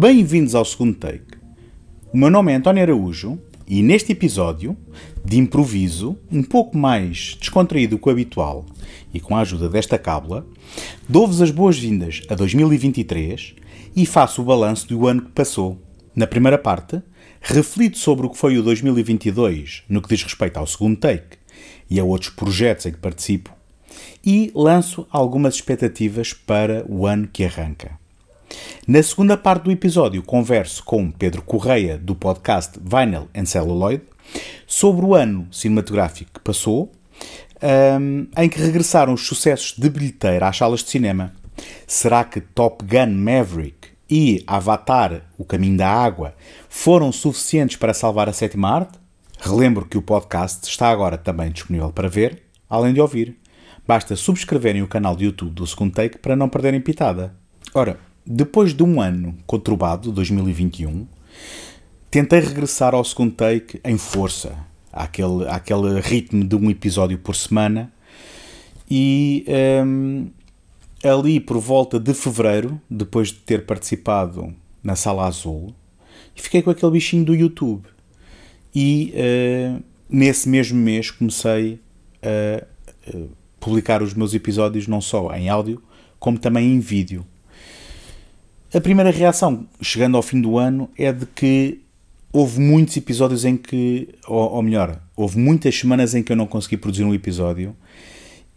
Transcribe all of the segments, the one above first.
Bem-vindos ao segundo take. O meu nome é António Araújo e neste episódio, de improviso, um pouco mais descontraído que o habitual e com a ajuda desta cábula, dou-vos as boas-vindas a 2023 e faço o balanço do ano que passou. Na primeira parte, reflito sobre o que foi o 2022 no que diz respeito ao segundo take e a outros projetos em que participo e lanço algumas expectativas para o ano que arranca. Na segunda parte do episódio, converso com Pedro Correia, do podcast Vinyl and Celluloid, sobre o ano cinematográfico que passou, um, em que regressaram os sucessos de bilheteira às salas de cinema. Será que Top Gun Maverick e Avatar, O Caminho da Água, foram suficientes para salvar a sétima arte? Relembro que o podcast está agora também disponível para ver, além de ouvir. Basta subscreverem o canal de YouTube do Segundo Take para não perderem pitada. Ora, depois de um ano conturbado, 2021, tentei regressar ao Segundo Take em força, àquele, àquele ritmo de um episódio por semana, e um, ali por volta de fevereiro, depois de ter participado na Sala Azul, fiquei com aquele bichinho do YouTube. E uh, nesse mesmo mês comecei a uh, publicar os meus episódios não só em áudio, como também em vídeo. A primeira reação, chegando ao fim do ano, é de que houve muitos episódios em que, ou, ou melhor, houve muitas semanas em que eu não consegui produzir um episódio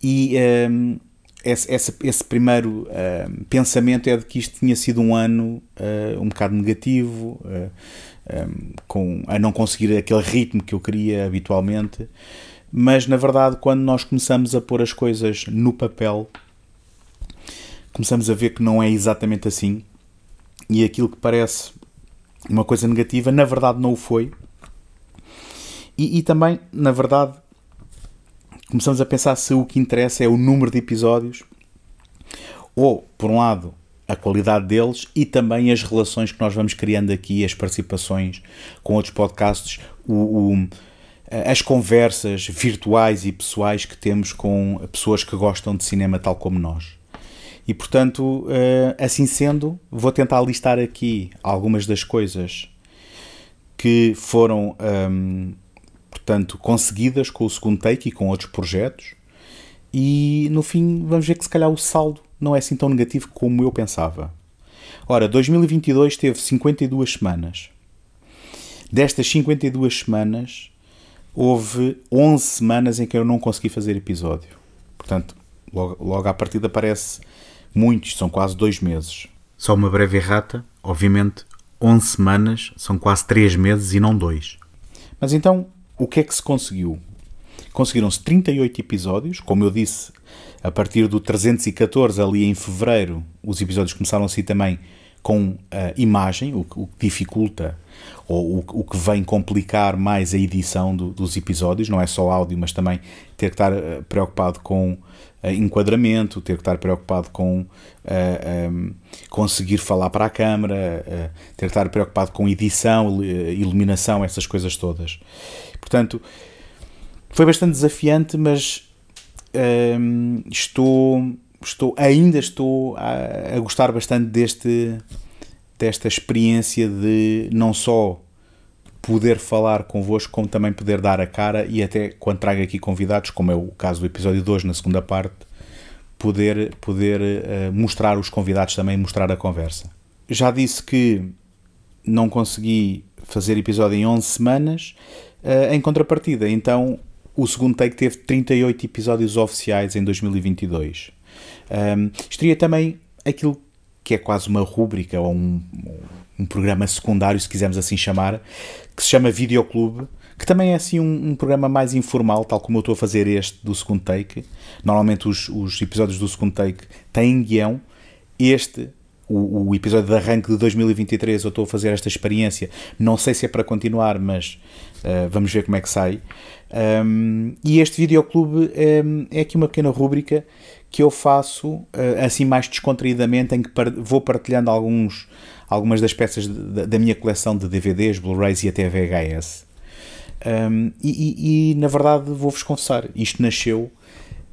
e um, esse, esse, esse, primeiro um, pensamento é de que isto tinha sido um ano uh, um bocado negativo, uh, um, com, a não conseguir aquele ritmo que eu queria habitualmente. Mas na verdade, quando nós começamos a pôr as coisas no papel, começamos a ver que não é exatamente assim e aquilo que parece uma coisa negativa, na verdade não o foi. E, e também, na verdade, começamos a pensar se o que interessa é o número de episódios ou, por um lado, a qualidade deles e também as relações que nós vamos criando aqui, as participações com outros podcasts, o, o as conversas virtuais e pessoais que temos com pessoas que gostam de cinema tal como nós. E portanto, eh, assim sendo, vou tentar listar aqui algumas das coisas que foram, ehm, portanto, conseguidas com o segundo take e com outros projetos. E no fim, vamos ver que se calhar o saldo não é assim tão negativo como eu pensava. Ora, 2022 teve 52 semanas. Destas 52 semanas, houve 11 semanas em que eu não consegui fazer episódio. Portanto, logo, logo à partida parece muitos, são quase dois meses. Só uma breve errata, obviamente 11 semanas são quase 3 meses e não 2. Mas então, o que é que se conseguiu? Conseguiram-se 38 episódios, como eu disse, a partir do 314 ali em fevereiro, os episódios começaram a ser também com a imagem, o, o que dificulta ou o, o, que vem complicar mais a edição do, dos episódios, não é só áudio, mas também ter que estar eh, preocupado com uh, enquadramento, ter que estar preocupado com uh, eh, um, ehm, conseguir falar para a câmara, uh, ter que estar preocupado com edição, iluminação, essas coisas todas. Portanto, foi bastante desafiante, mas ehm, estou estou, ainda estou a, a gostar bastante deste, desta experiência de não só poder falar convosco, como também poder dar a cara e até quando trago aqui convidados, como é o caso do episódio de hoje, na segunda parte, poder, poder uh, mostrar os convidados também, mostrar a conversa. Já disse que não consegui fazer episódio em 11 semanas, uh, em contrapartida, então o segundo take teve 38 episódios oficiais em 2022. Um, estaria também aquilo que é quase uma rúbrica ou um, um programa secundário, se quisermos assim chamar, que se chama Videoclube, que também é assim um, um, programa mais informal, tal como eu estou a fazer este do segundo take. Normalmente os, os episódios do segundo take têm guião. Este, o, o, episódio de arranque de 2023, eu estou a fazer esta experiência. Não sei se é para continuar, mas uh, vamos ver como é que sai. Um, e este videoclube é, é aqui uma pequena rúbrica que eu faço eh, assim mais descontraídamente, em que vou partilhando alguns, algumas das peças de, da minha coleção de DVDs, Blu-rays e até VHS. Um, e, e, e, na verdade vou-vos confessar, isto nasceu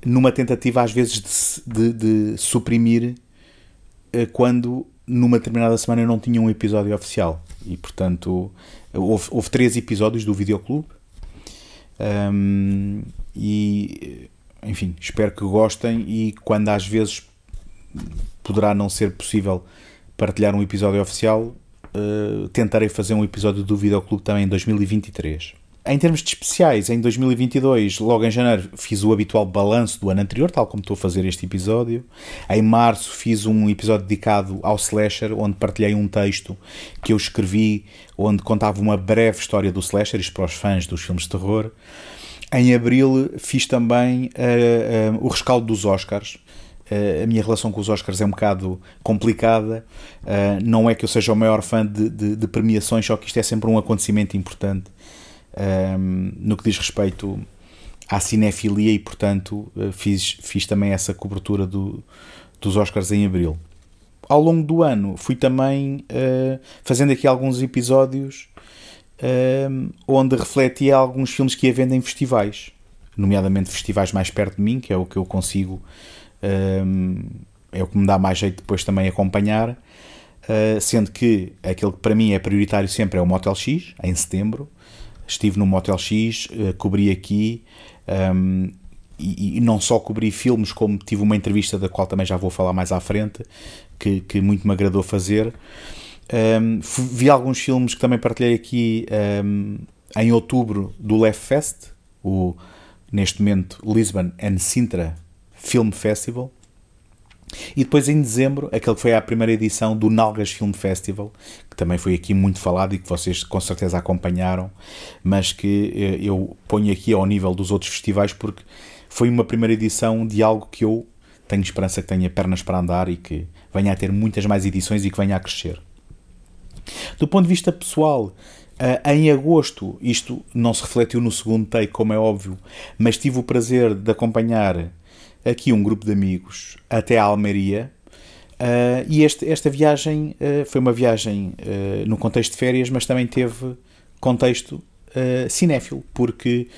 numa tentativa às vezes de, de, de suprimir uh, quando numa determinada semana não tinha um episódio oficial. E portanto, houve, houve três episódios do Videoclube. Um, e enfim, espero que gostem. E quando às vezes poderá não ser possível partilhar um episódio oficial, uh, tentarei fazer um episódio do Videoclube também em 2023. Em termos de especiais, em 2022, logo em janeiro, fiz o habitual balanço do ano anterior, tal como estou a fazer este episódio. Em março, fiz um episódio dedicado ao slasher, onde partilhei um texto que eu escrevi, onde contava uma breve história do slasher, isto para os fãs dos filmes de terror. Em abril, fiz também uh, uh, o rescaldo dos Oscars. Uh, a minha relação com os Oscars é um bocado complicada. não é que eu seja o maior fã de, de, de premiações, só que isto é sempre um acontecimento importante um, no que diz respeito à cinefilia e, portanto, eh, fiz, fiz também essa cobertura do, dos Oscars em abril. Ao longo do ano fui também uh, fazendo aqui alguns episódios uh, onde refletia alguns filmes que ia vendo em festivais, nomeadamente festivais mais perto de mim, que é o que eu consigo, uh, é o que me dá mais jeito depois também acompanhar, sendo que aquele que para mim é prioritário sempre é o Motel X, em setembro, estive no Motel X, uh, cobri aqui um, e, e, não só cobri filmes, como tive uma entrevista da qual também já vou falar mais à frente, que, que muito me agradou fazer. Um, vi alguns filmes que também partilhei aqui um, em outubro do Left Fest, o, neste momento Lisbon and Sintra Film Festival. E depois em dezembro, aquele que foi a primeira edição do Nalgas Film Festival, que também foi aqui muito falado e que vocês com certeza acompanharam, mas que eh, eu ponho aqui ao nível dos outros festivais porque foi uma primeira edição de algo que eu tenho esperança que tenha pernas para andar e que venha a ter muitas mais edições e que venha a crescer. Do ponto de vista pessoal, eh, em agosto, isto não se refletiu no segundo take, como é óbvio, mas tive o prazer de acompanhar aqui um grupo de amigos até a Almeria. Uh, e este, esta viagem uh, foi uma viagem uh, no contexto de férias, mas também teve contexto cinéfilo, porque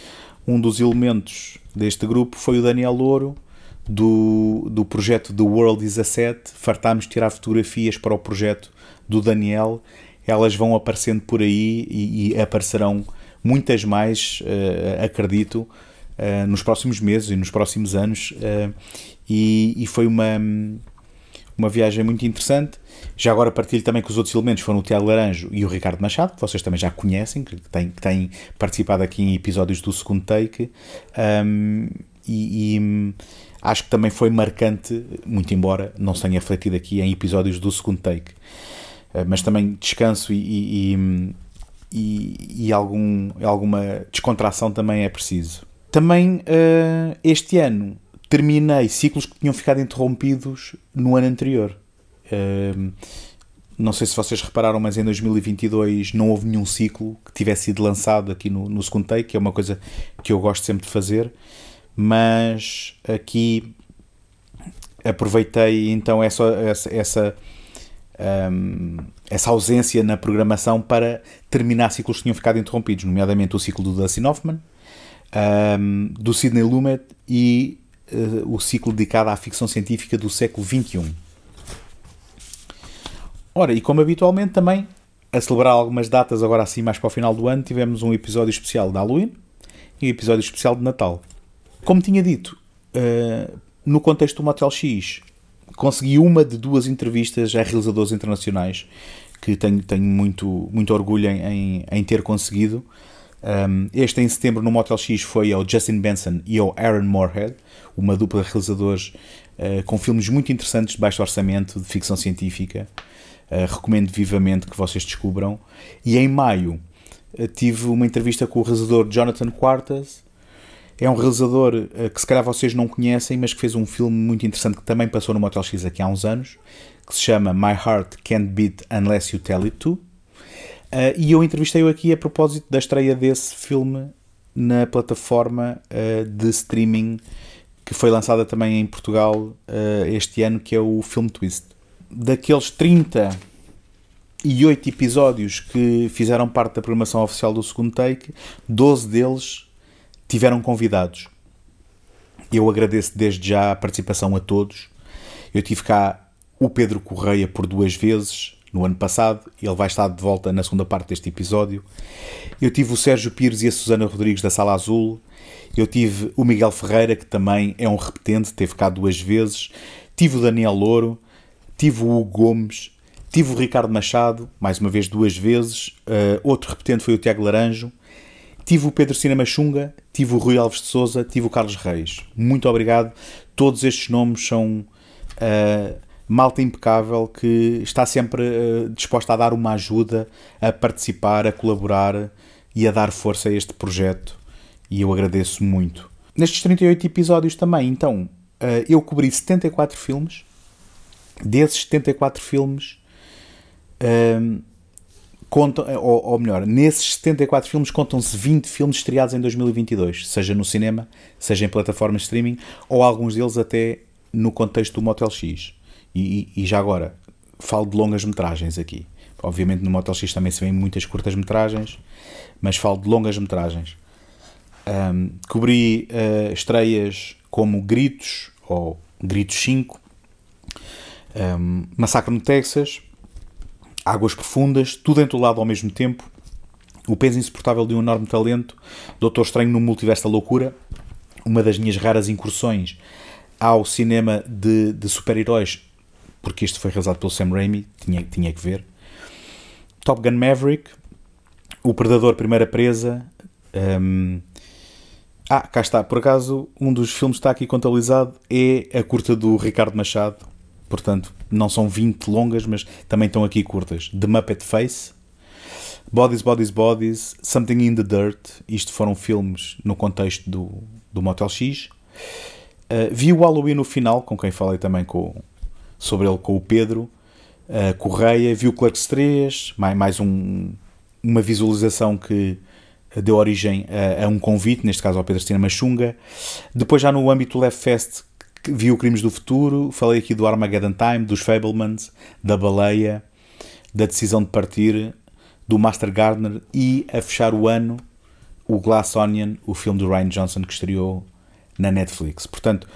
um dos elementos deste grupo foi o Daniel Louro, do, do projeto The World is a Set. Fartámos de tirar fotografias para o projeto do Daniel. Elas vão aparecendo por aí e, e aparecerão muitas mais, acredito, uh, nos próximos meses e nos próximos anos. Uh, e, e, foi uma, uma viagem muito interessante. Já agora partilho também que os outros elementos foram o Tiago Laranjo e o Ricardo Machado, que vocês também já conhecem, que têm, que têm participado aqui em episódios do segundo take. Um, e, e, acho que também foi marcante, muito embora não se tenha refletido aqui em episódios do segundo take. Uh, mas também descanso e, e, e, e algum, alguma descontração também é preciso. Também uh, este ano terminei ciclos que tinham ficado interrompidos no ano anterior. Uh, não sei se vocês repararam, mas em 2022 não houve nenhum ciclo que tivesse sido lançado aqui no, no segundo take, que é uma coisa que eu gosto sempre de fazer. Mas aqui aproveitei então essa, essa, essa, um, essa ausência na programação para terminar ciclos que tinham ficado interrompidos, nomeadamente o ciclo do Dustin Hoffman, um, do Sidney Lumet e uh, o ciclo dedicado à ficção científica do século XXI. Ora, e como habitualmente também, a celebrar algumas datas agora assim mais para o final do ano, tivemos um episódio especial de Halloween e um episódio especial de Natal. Como tinha dito, uh, no contexto do Motel X, consegui uma de duas entrevistas a realizadores internacionais que tenho, tenho muito, muito orgulho em, em, em ter conseguido. Um, este em setembro no Motel X foi ao Justin Benson e ao Aaron Moorhead, uma dupla de realizadores uh, com filmes muito interessantes de baixo orçamento, de ficção científica. Uh, recomendo vivamente que vocês descubram. E em maio uh, tive uma entrevista com o realizador Jonathan Quartas. É um realizador que se calhar vocês não conhecem, mas que fez um filme muito interessante que também passou no Motel X aqui há uns anos, que se chama My Heart Can't Beat Unless You Tell It To Uh, e eu entrevistei-o aqui a propósito da estreia desse filme na plataforma uh, de streaming que foi lançada também em Portugal uh, este ano, que é o Film Twist. Daqueles 38 episódios que fizeram parte da programação oficial do segundo take, 12 deles tiveram convidados. Eu agradeço desde já a participação a todos. Eu tive cá o Pedro Correia por duas vezes no ano passado, ele vai estar de volta na segunda parte deste episódio. Eu tive o Sérgio Pires e a Susana Rodrigues da Sala Azul. Eu tive o Miguel Ferreira, que também é um repetente, teve cá duas vezes. Tive o Daniel Louro, tive o Hugo Gomes, tive o Ricardo Machado, mais uma vez duas vezes. Uh, outro repetente foi o Tiago Laranjo. Tive o Pedro Cinema Xunga, tive o Rui Alves de Souza, tive o Carlos Reis. Muito obrigado. Todos estes nomes são uh, malta impecável que está sempre uh, disposta a dar uma ajuda, a participar, a colaborar e a dar força a este projeto. E eu agradeço muito. Nestes 38 episódios também, então, uh, eu cobri 74 filmes. Desses 74 filmes, contam, ou, ou, melhor, nesses 74 filmes contam-se 20 filmes estreados em 2022, seja no cinema, seja em plataformas de streaming, ou alguns deles até no contexto do Motel X. E, e, já agora, falo de longas metragens aqui. Obviamente no Motel X também se vêem muitas curtas metragens, mas falo de longas metragens. Um, cobri uh, estreias como Gritos ou Gritos 5, um, Massacre no Texas, Águas Profundas, tudo entolado ao mesmo tempo, O Peso Insuportável de um Enorme Talento, Doutor Estranho no Multiverso da Loucura, uma das minhas raras incursões ao cinema de, de super-heróis, porque este foi realizado pelo Sam Raimi, tinha, tinha que ver. Top Gun Maverick, O Predador Primeira Presa. Um, ah, cá está, por acaso, um dos filmes que está aqui contabilizado é a curta do Ricardo Machado, portanto, não são 20 longas, mas também estão aqui curtas. The Muppet Face, Bodies, Bodies, Bodies, Something in the Dirt. Isto foram filmes no contexto do, do Motel X. Uh, vi o Halloween no final, com quem falei também com, sobre ele com o Pedro uh, Correia. Vi o Clerks 3, mais, mais um, uma visualização que deu origem a, a, um convite, neste caso ao Pedro Cinema Xunga. Depois, já no âmbito Left Fest, vi o Crimes do Futuro, falei aqui do Armageddon Time, dos Fablemans, da Baleia, da Decisão de Partir, do Master Gardener e, a fechar o ano, o Glass Onion, o filme do Ryan Johnson que estreou na Netflix. Portanto,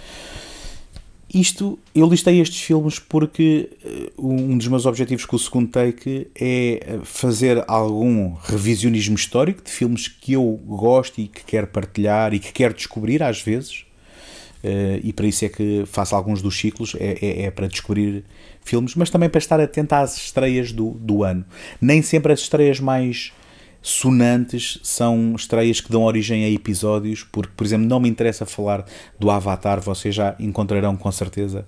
isto, eu listei estes filmes porque uh, um dos meus objetivos com o segundo take é fazer algum revisionismo histórico de filmes que eu gosto e que quero partilhar e que quero descobrir às vezes Uh, e para isso é que faço alguns dos ciclos, é, é, é, para descobrir filmes, mas também para estar atento às estreias do, do ano. Nem sempre as estreias mais sonantes são estreias que dão origem a episódios, porque, por exemplo, não me interessa falar do Avatar, vocês já encontrarão com certeza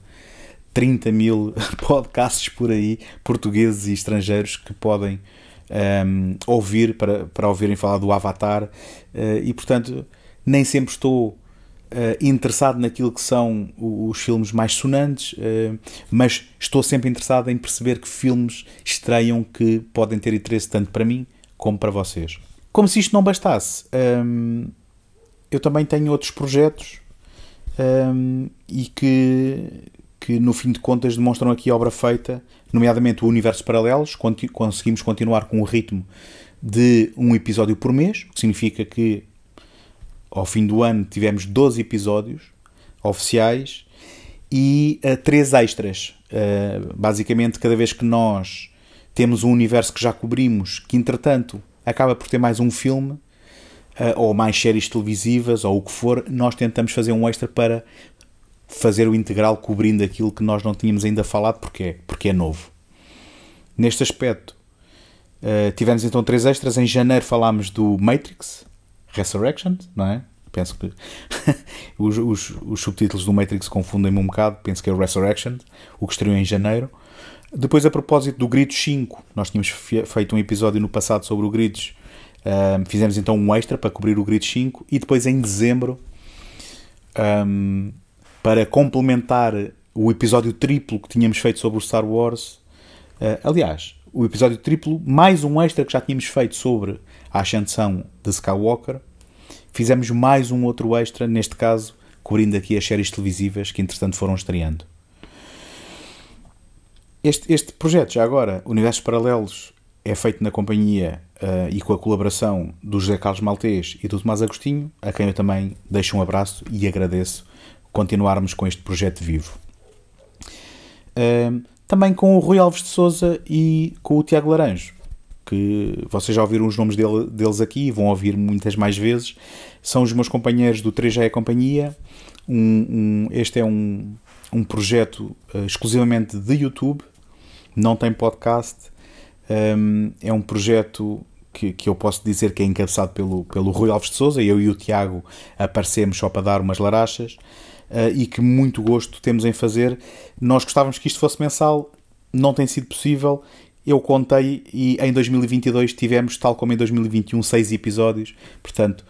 30 mil podcasts por aí, portugueses e estrangeiros, que podem um, ehm, ouvir para, para ouvirem falar do Avatar, uh, e portanto, nem sempre estou Uh, interessado naquilo que são os filmes mais sonantes, uh, mas estou sempre interessado em perceber que filmes estreiam que podem ter interesse tanto para mim como para vocês. Como se isto não bastasse, um, ehm, eu também tenho outros projetos um, ehm, e que, que, no fim de contas, demonstram aqui obra feita, nomeadamente o Universo Paralelos. Conseguimos continuar com o ritmo de um episódio por mês, o que significa que ao fim do ano tivemos 12 episódios oficiais e uh, três extras. Uh, basicamente, cada vez que nós temos um universo que já cobrimos, que entretanto acaba por ter mais um filme, uh, ou mais séries televisivas, ou o que for, nós tentamos fazer um extra para fazer o integral cobrindo aquilo que nós não tínhamos ainda falado, porque é, porque é novo. Neste aspecto, uh, tivemos então três extras. Em janeiro falámos do Matrix, Resurrection, não é? Penso que os, os, os, subtítulos do Matrix confundem-me um bocado. Penso que é Resurrection, o que estreou em janeiro. Depois, a propósito do Gritos 5, nós tínhamos feito um episódio no passado sobre o Gritos. Um, fizemos então um extra para cobrir o Gritos 5 e depois em dezembro, um, para complementar o episódio triplo que tínhamos feito sobre o Star Wars. Uh, aliás, o episódio triplo, mais um extra que já tínhamos feito sobre a ascensão de Skywalker. Fizemos mais um outro extra, neste caso, cobrindo aqui as séries televisivas que entretanto foram estreando. Este, este projeto, já agora, Universos Paralelos, é feito na companhia uh, e com a colaboração do José Carlos Maltês e do Tomás Agostinho, a quem eu também deixo um abraço e agradeço continuarmos com este projeto vivo. Uh, também com o Rui Alves de Souza e com o Tiago Laranjo, que vocês já ouviram os nomes dele, deles aqui e vão ouvir muitas mais vezes. São os meus companheiros do 3G é Companhia. Um, um, este é um, um projeto uh, exclusivamente de YouTube, não tem podcast. Um, é um projeto que, que eu posso dizer que é encabeçado pelo, pelo Rui Alves de Souza. Eu e o Tiago aparecemos só para dar umas larachas uh, e que muito gosto temos em fazer. Nós gostávamos que isto fosse mensal, não tem sido possível. Eu contei e em 2022 tivemos, tal como em 2021, seis episódios. Portanto,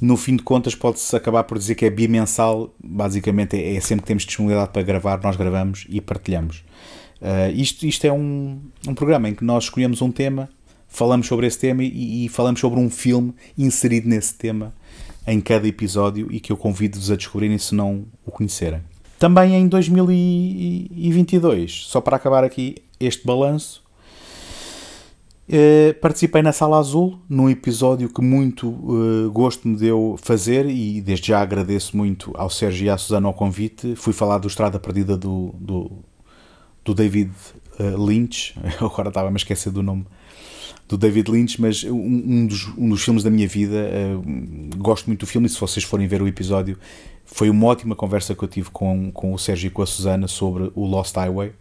no fim de contas, pode-se acabar por dizer que é bimensal. Basicamente, é, é sempre que temos disponibilidade para gravar, nós gravamos e partilhamos. Uh, isto, isto é um, um programa em que nós escolhemos um tema, falamos sobre esse tema e, e falamos sobre um filme inserido nesse tema em cada episódio e que eu convido-vos a descobrirem se não o conhecerem. Também em 2022, só para acabar aqui este balanço, eh, participei na Sala Azul, num episódio que muito uh, gosto me deu fazer e desde já agradeço muito ao Sérgio e à Susana o convite. Fui falar do Estrada Perdida do, do, do David uh, Lynch, agora estava-me a esquecer do nome do David Lynch, mas um, um, dos, um dos filmes da minha vida. Uh, gosto muito do filme e se vocês forem ver o episódio, foi uma ótima conversa que eu tive com, com o Sérgio e com a Susana sobre o Lost Highway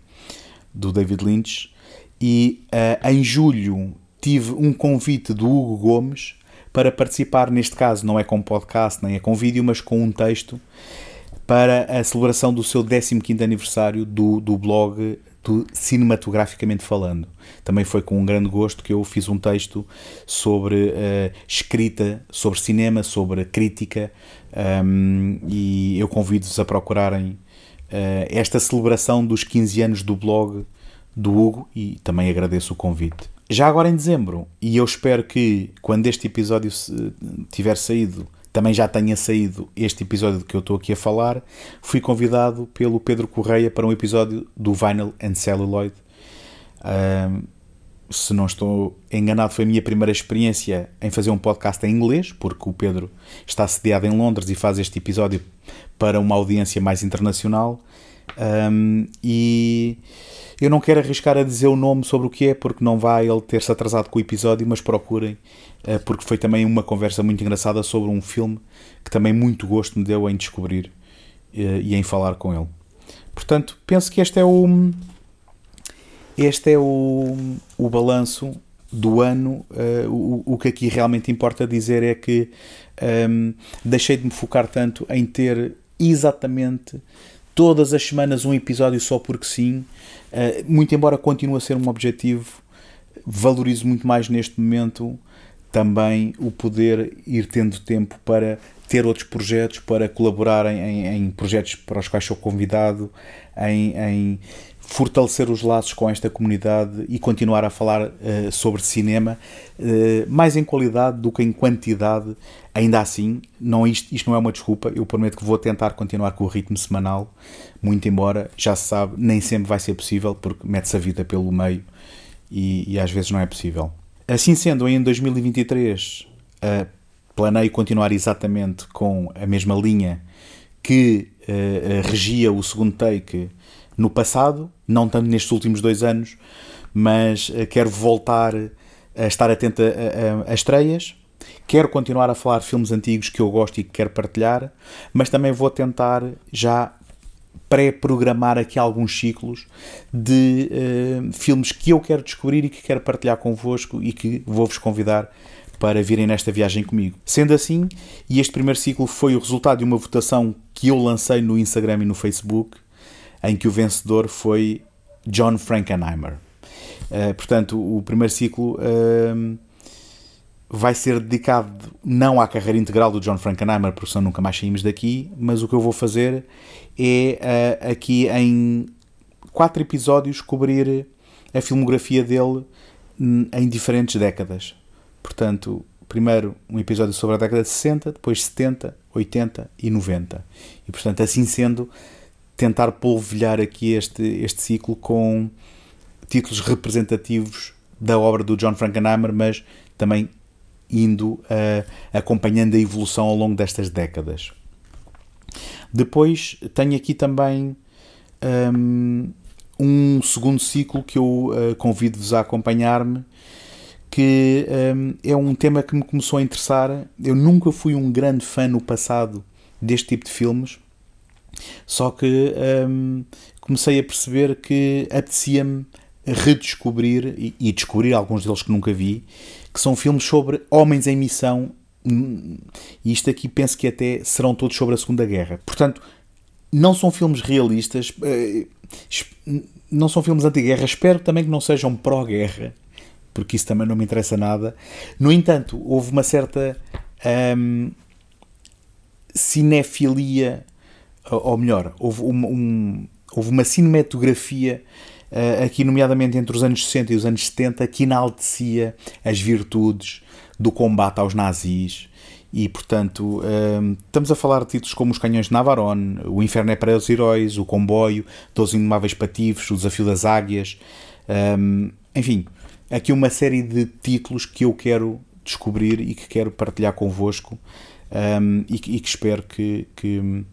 do David Lynch. E uh, em julho tive um convite do Hugo Gomes para participar, neste caso não é com podcast nem é com vídeo, mas com um texto para a celebração do seu 15 aniversário do, do blog do Cinematograficamente Falando. Também foi com um grande gosto que eu fiz um texto sobre uh, escrita, sobre cinema, sobre crítica, um, e eu convido-vos a procurarem uh, esta celebração dos 15 anos do blog do Hugo e também agradeço o convite. Já agora em dezembro, e eu espero que quando este episódio tiver saído também já tenha saído este episódio que eu estou aqui a falar, fui convidado pelo Pedro Correia para um episódio do Vinyl and Celluloid. Um, se não estou enganado, foi a minha primeira experiência em fazer um podcast em inglês, porque o Pedro está sediado em Londres e faz este episódio para uma audiência mais internacional. Um, e eu não quero arriscar a dizer o nome sobre o que é, porque não vai ele ter-se atrasado com o episódio, mas procurem, uh, porque foi também uma conversa muito engraçada sobre um filme que também muito gosto me deu em descobrir uh, e em falar com ele. Portanto, penso que este é o este é o, o balanço do ano. Uh, o, o que aqui realmente importa dizer é que um, deixei de me focar tanto em ter exatamente todas as semanas um episódio só porque sim, uh, muito embora continue a ser um objetivo, valorizo muito mais neste momento também o poder ir tendo tempo para ter outros projetos, para colaborar em, em projetos para os quais sou convidado, em, em fortalecer os laços com esta comunidade e continuar a falar uh, sobre cinema, uh, mais em qualidade do que em quantidade. Ainda assim, não, isto, isto não é uma desculpa, eu prometo que vou tentar continuar com o ritmo semanal, muito embora, já se sabe, nem sempre vai ser possível, porque mete-se a vida pelo meio e, e, às vezes não é possível. Assim sendo, em 2023 uh, planeio continuar exatamente com a mesma linha que regia o segundo take no passado, não tanto nestes últimos dois anos, mas uh, quero voltar a estar atento a, a, a, estreias. Quero continuar a falar de filmes antigos que eu gosto e que quero partilhar, mas também vou tentar já pré-programar aqui alguns ciclos de uh, filmes que eu quero descobrir e que quero partilhar convosco e que vou-vos convidar para virem nesta viagem comigo. Sendo assim, e este primeiro ciclo foi o resultado de uma votação que eu lancei no Instagram e no Facebook, em que o vencedor foi John Frankenheimer. Uh, portanto, o primeiro ciclo uh, vai ser dedicado não à carreira integral do John Frankenheimer, porque senão nunca mais saímos daqui, mas o que eu vou fazer é uh, aqui em quatro episódios cobrir a filmografia dele em diferentes décadas. Portanto, primeiro um episódio sobre a década de 60, depois 70, 80 e 90. E portanto, assim sendo, tentar polvilhar aqui este, este ciclo com títulos representativos da obra do John Frankenheimer, mas também indo uh, acompanhando a evolução ao longo destas décadas. Depois tenho aqui também um, um segundo ciclo que eu uh, convido-vos a acompanhar-me, que um, é um tema que me começou a interessar. Eu nunca fui um grande fã no passado deste tipo de filmes, só que um, comecei a perceber que apetecia-me redescobrir e, e, descobrir alguns deles que nunca vi, que são filmes sobre homens em missão. E isto aqui penso que até serão todos sobre a Segunda Guerra. Portanto, não são filmes realistas, eh, não são filmes anti-guerra. Espero também que não sejam pró-guerra, porque isso também não me interessa nada. No entanto, houve uma certa hum, cinefilia, ou melhor, houve, um, um, houve uma cinematografia uh, aqui, nomeadamente entre os anos 60 e os anos 70, que enaltecia as virtudes do combate aos nazis. E, portanto, uh, estamos a falar de títulos como Os Canhões de Navarone, O Inferno é para os Heróis, O Comboio, Dois Indomáveis Patifes, O Desafio das Águias. Um, enfim, aqui uma série de títulos que eu quero descobrir e que quero partilhar convosco e, que espero que, que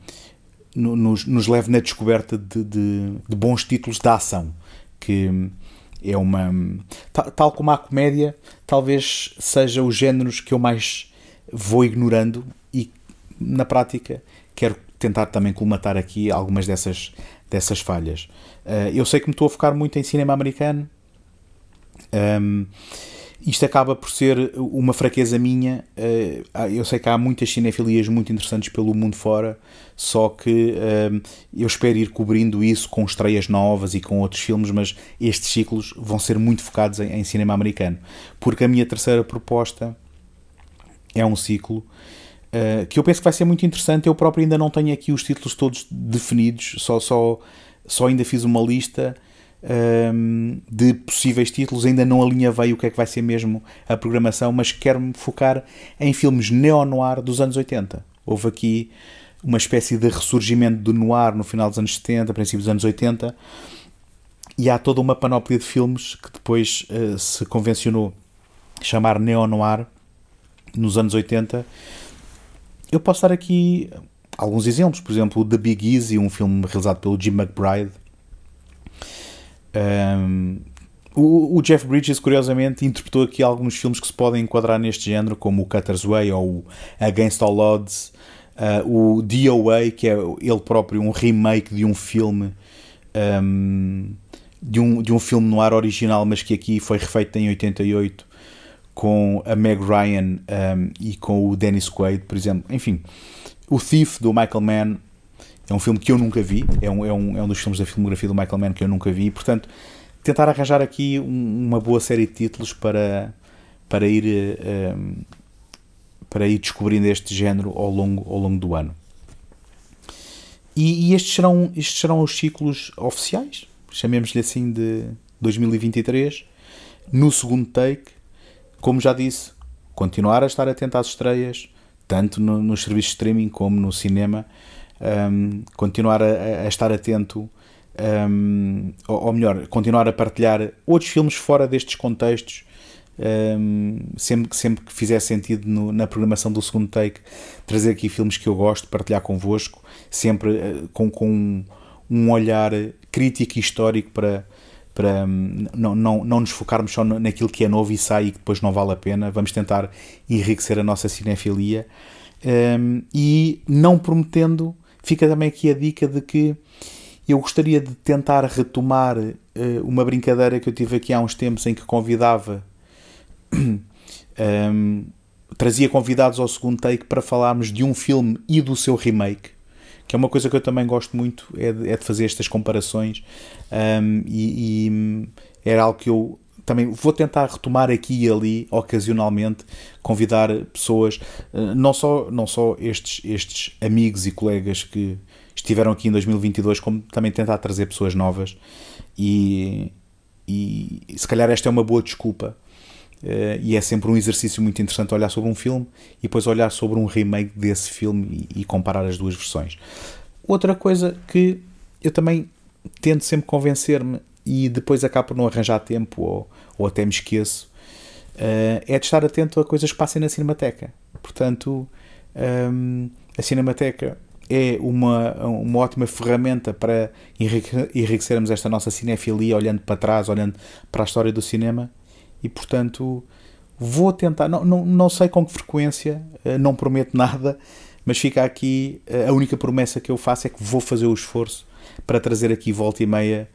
nos, nos, leve na descoberta de, de, de bons títulos da ação que é uma. Tal, como a comédia, talvez seja os géneros que eu mais vou ignorando e, na prática, quero tentar também colmatar aqui algumas dessas, dessas falhas. Uh, eu sei que me estou a focar muito em cinema americano. Um, isto acaba por ser uma fraqueza minha. Eh, eu sei que há muitas cinefilias muito interessantes pelo mundo fora, só que eh, eu espero ir cobrindo isso com estreias novas e com outros filmes, mas estes ciclos vão ser muito focados em, cinema americano. Porque a minha terceira proposta é um ciclo eh, que eu penso que vai ser muito interessante. Eu próprio ainda não tenho aqui os títulos todos definidos, só, só, só ainda fiz uma lista um, de possíveis títulos. Ainda não alinhavei o que é que vai ser mesmo a programação, mas quero-me focar em filmes neo-noir dos anos 80. Houve aqui uma espécie de ressurgimento do noir no final dos anos 70, princípios dos anos 80, e há toda uma panóplia de filmes que depois uh, se convencionou chamar neo-noir nos anos 80. Eu posso dar aqui alguns exemplos, por exemplo, The Big Easy, um filme realizado pelo Jim McBride, um, o, o, Jeff Bridges, curiosamente, interpretou aqui alguns filmes que se podem enquadrar neste género, como o Cutter's Way ou Against All Odds, uh, o DOA, que é ele próprio um remake de um filme. Um, de um, de um filme no ar original, mas que aqui foi refeito em 88 com a Meg Ryan um, e com o Dennis Quaid, por exemplo. Enfim, o Thief do Michael Mann é um filme que eu nunca vi, é um, é um, é um dos filmes da filmografia do Michael Mann que eu nunca vi, e, portanto, tentar arranjar aqui um, uma boa série de títulos para, para, ir, um, ehm, para ir descobrindo este género ao longo, ao longo do ano. E, e estes, serão, estes serão os ciclos oficiais, chamemos-lhe assim, de 2023, no segundo take. Como já disse, continuar a estar atento às estreias, tanto no, nos serviços de streaming como no cinema um, continuar a, a, estar atento, um, ou, ou, melhor, continuar a partilhar outros filmes fora destes contextos, um, sempre, sempre que fizer sentido no, na programação do segundo take, trazer aqui filmes que eu gosto, partilhar convosco, sempre uh, com, com um olhar crítico e histórico para, para não, não, não nos focarmos só naquilo que é novo e sai e que depois não vale a pena. Vamos tentar enriquecer a nossa cinefilia um, e não prometendo Fica também aqui a dica de que eu gostaria de tentar retomar uh, uma brincadeira que eu tive aqui há uns tempos em que convidava, um, ehm, trazia convidados ao segundo take para falarmos de um filme e do seu remake, que é uma coisa que eu também gosto muito, é de, é de fazer estas comparações um, ehm, e, e era algo que eu também vou tentar retomar aqui e ali, ocasionalmente, convidar pessoas, eh, não só, não só estes, estes amigos e colegas que estiveram aqui em 2022, como também tentar trazer pessoas novas e, e se calhar esta é uma boa desculpa Uh, e é sempre um exercício muito interessante olhar sobre um filme e depois olhar sobre um remake desse filme e, e, comparar as duas versões. Outra coisa que eu também tento sempre convencer-me e depois acabo por não arranjar tempo ou, ou até me esqueço, uh, é de estar atento a coisas que passem na Cinemateca. Portanto, um, a Cinemateca é uma, uma ótima ferramenta para enriquecermos esta nossa cinefilia, olhando para trás, olhando para a história do cinema. E portanto, vou tentar, não, não, não sei com que frequência, eh, não prometo nada, mas fica aqui eh, a única promessa que eu faço é que vou fazer o esforço para trazer aqui volta e meia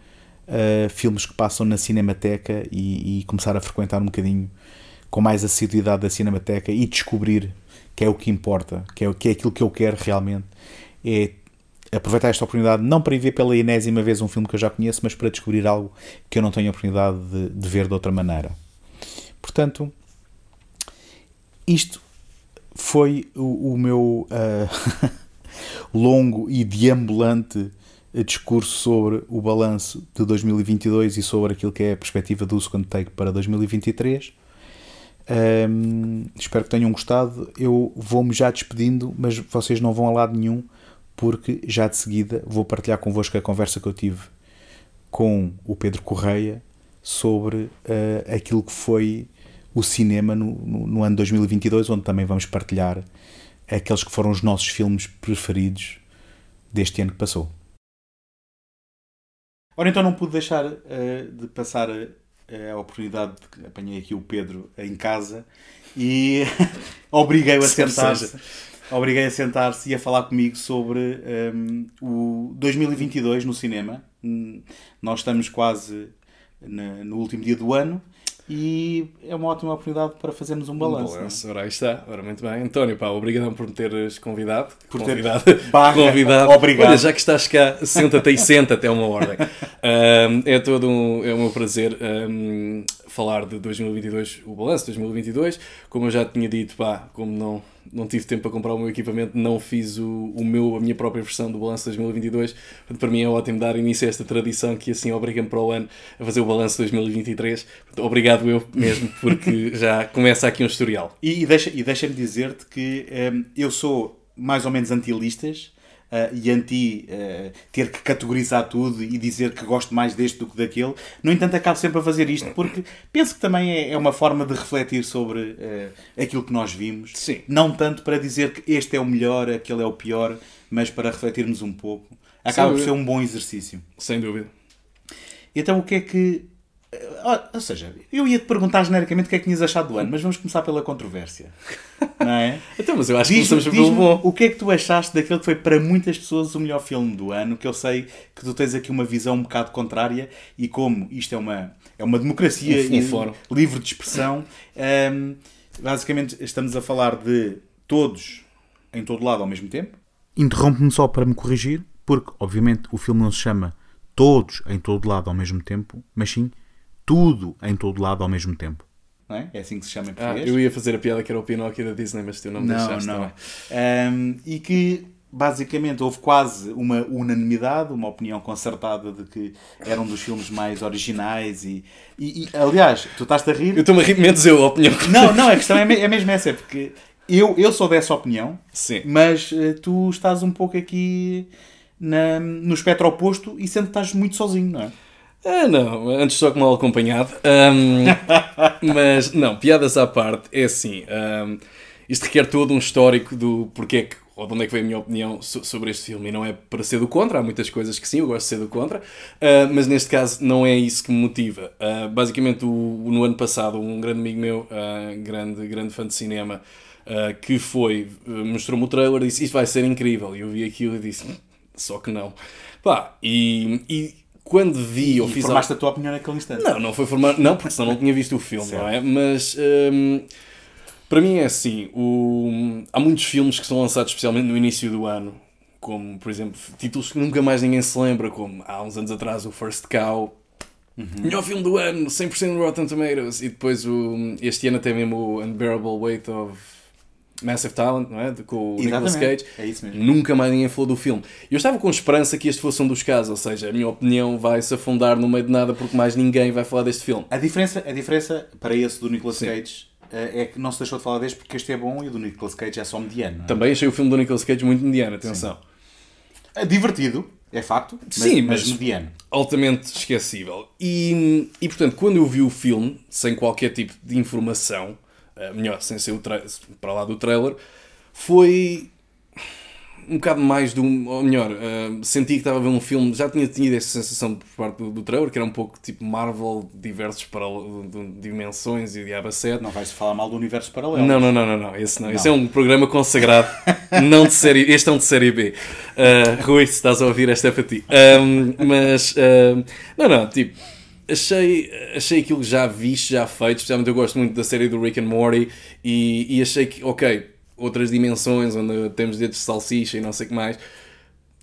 uh, filmes que passam na Cinemateca e, e, começar a frequentar um bocadinho com mais assiduidade da Cinemateca e descobrir que é o que importa, que é, que é aquilo que eu quero realmente. É aproveitar esta oportunidade não para ir ver pela enésima vez um filme que eu já conheço, mas para descobrir algo que eu não tenho a oportunidade de, de ver de outra maneira. Portanto, isto foi o, o meu uh, longo e deambulante discurso sobre o balanço de 2022 e sobre aquilo que é a perspectiva do Second Take para 2023. Um, espero que tenham gostado. Eu vou-me já despedindo, mas vocês não vão a lado nenhum, porque já de seguida vou partilhar convosco a conversa que eu tive com o Pedro Correia sobre uh, aquilo que foi o cinema no, no, no ano 2022, onde também vamos partilhar aqueles que foram os nossos filmes preferidos deste ano que passou. Ora, então não pude deixar uh, de passar a, eh, a oportunidade de que apanhei aqui o Pedro em casa e obriguei-o a sentar-se. Obriguei a sentar-se e a falar comigo sobre um, ehm, o 2022 no cinema. Nós estamos quase na, no último dia do ano e é uma ótima oportunidade para fazermos um balanço. Um balanço, é? ora aí está, ora muito bem. António, pá, obrigado por me teres convidado. Por convidado. ter barra, convidado. Obrigado. Olha, já que estás cá, senta-te e senta-te, é uma ordem. Um, é todo um, é um meu prazer um, falar de 2022, o balanço de 2022. Como eu já tinha dito, pá, como não, não tive tempo para comprar o meu equipamento, não fiz o, o meu, a minha própria versão do balanço de 2022. Portanto, para mim é ótimo dar início a esta tradição que assim obriga-me para o ano a fazer o balanço de 2023. Portanto, obrigado eu mesmo, porque já começa aqui um historial. E, e deixa-me deixa dizer-te que um, eu sou mais ou menos anti-listas uh, e anti uh, ter que categorizar tudo e dizer que gosto mais deste do que daquele. No entanto, acabo sempre a fazer isto porque penso que também é, é uma forma de refletir sobre uh, aquilo que nós vimos. Sim. Não tanto para dizer que este é o melhor, aquele é o pior, mas para refletirmos um pouco. Acaba por ser um bom exercício. Sem dúvida. Então, o que é que ou seja, eu ia te perguntar genericamente o que é que tinhas achado do ano, mas vamos começar pela controvérsia. Não é? então, mas eu acho diz, que começamos pelo bom. O que é que tu achaste daquele que foi para muitas pessoas o melhor filme do ano? Que eu sei que tu tens aqui uma visão um bocado contrária e como isto é uma, é uma democracia um, um e livre de expressão, um, basicamente estamos a falar de todos em todo lado ao mesmo tempo. Interrompe-me só para me corrigir, porque obviamente o filme não se chama Todos em todo lado ao mesmo tempo, mas sim tudo em todo lado ao mesmo tempo. Não é? é assim que se chama em ah, português. Ah, eu ia fazer a piada que era o Pinóquio da Disney, mas tu não me não, deixaste. Não, um, E que basicamente houve quase uma unanimidade, uma opinião concertada de que era um dos filmes mais originais e, e, e aliás, tu estás-te a rir. Eu estou-me a rir menos eu, a opinião. Não, não, a questão é, é mesmo essa, é porque eu, eu sou dessa opinião, Sim. mas uh, tu estás um pouco aqui na, no espectro oposto e sempre estás muito sozinho, não é? Ah, não, antes só que mal acompanhado. Um, mas, não, piadas à parte, é assim. Um, isto requer todo um histórico do porquê que, ou de onde é que veio a minha opinião sobre este filme. E não é para ser do contra, há muitas coisas que sim, eu gosto de ser do contra, uh, mas neste caso não é isso que me motiva. Uh, basicamente, o, no ano passado, um grande amigo meu, uh, grande, grande fã de cinema, que foi, mostrou-me o trailer e disse: Isto vai ser incrível. E eu vi aquilo e disse: hum, Só que não. Pá, e, e quando vi ou fiz. Formaste a tua opinião naquele instante? Não, não foi formar. Não, porque senão não tinha visto o filme, certo. não é? Mas. Um, para mim é assim, o... há muitos filmes que são lançados especialmente no início do ano, como, por exemplo, títulos que nunca mais ninguém se lembra, como há uns anos atrás o First Cow, uhum. melhor filme do ano, 100% Rotten Tomatoes, e depois o... este ano até mesmo o Unbearable Weight of Massive Talent, não é? Com o Nicolas Cage. É isso mesmo. Nunca mais ninguém falou do filme. Eu estava com esperança que este fosse um dos casos, ou seja, a minha opinião vai se afundar no meio de nada porque mais ninguém vai falar deste filme. A diferença, a diferença para esse do Nicolas Sim. Cage eh, é que não se deixou de falar deste porque este é bom e o do Nicolas Cage é só mediano. É? Também achei o filme do Nicolas Cage muito mediano, atenção. Sim. É divertido, é facto, mas, Sim, mas, mediano. Altamente esquecível. E, e portanto, quando eu vi o filme, sem qualquer tipo de informação, melhor, sem ser o para lá do trailer, foi um bocado mais do. Ou melhor, uh, senti que estava a ver um filme. Já tinha tido essa sensação por parte do, do trailer, que era um pouco tipo Marvel, diversos para, dimensões e diabo 7. Não vais falar mal do universo paralelo. Não, não, não, não, não. Esse não. não. Esse é um programa consagrado. não de série. Este é um de série B. Uh, Rui, se estás a ouvir, esta é para ti. Um, mas. Uh, não, não, tipo achei, achei aquilo já visto, já feito. Especialmente eu gosto muito da série do Rick and Morty e, e achei que, ok, outras dimensões onde temos dedos de salsicha e não sei o que mais.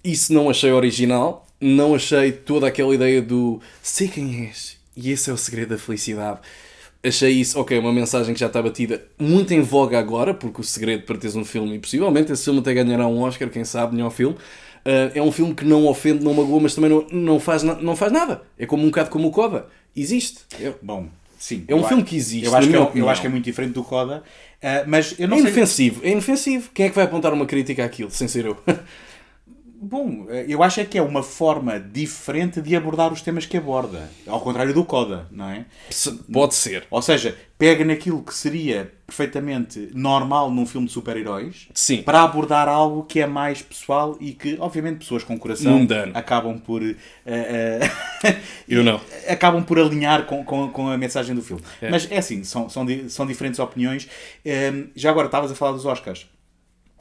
Isso não achei original, não achei toda aquela ideia do sei quem és e esse é o segredo da felicidade. Achei isso, ok, uma mensagem que já está batida muito em voga agora, porque o segredo para teres um filme, e possivelmente esse filme até ganhará um Oscar, quem sabe, melhor filme. Uh, é um filme que não ofende, não magoa, mas também não, não, faz, não faz nada. É como um bocado como o Coda. Existe. É, Bom, sim. É um filme que existe. Eu acho que, é, eu acho que é muito diferente do Coda. Uh, mas eu não é sei... inofensivo, é inofensivo. Quem é que vai apontar uma crítica àquilo, sem ser eu? Bom, eu acho é que é uma forma diferente de abordar os temas que aborda. Ao contrário do Coda, não é? Pode ser. Ou seja, pega naquilo que seria perfeitamente normal num filme de super-heróis para abordar algo que é mais pessoal e que, obviamente, pessoas com coração Mundano. acabam por. Uh, uh, eu não. acabam por alinhar com, com, com a mensagem do filme. É. Mas é assim, são, são, são diferentes opiniões. Um, já agora, estavas a falar dos Oscars.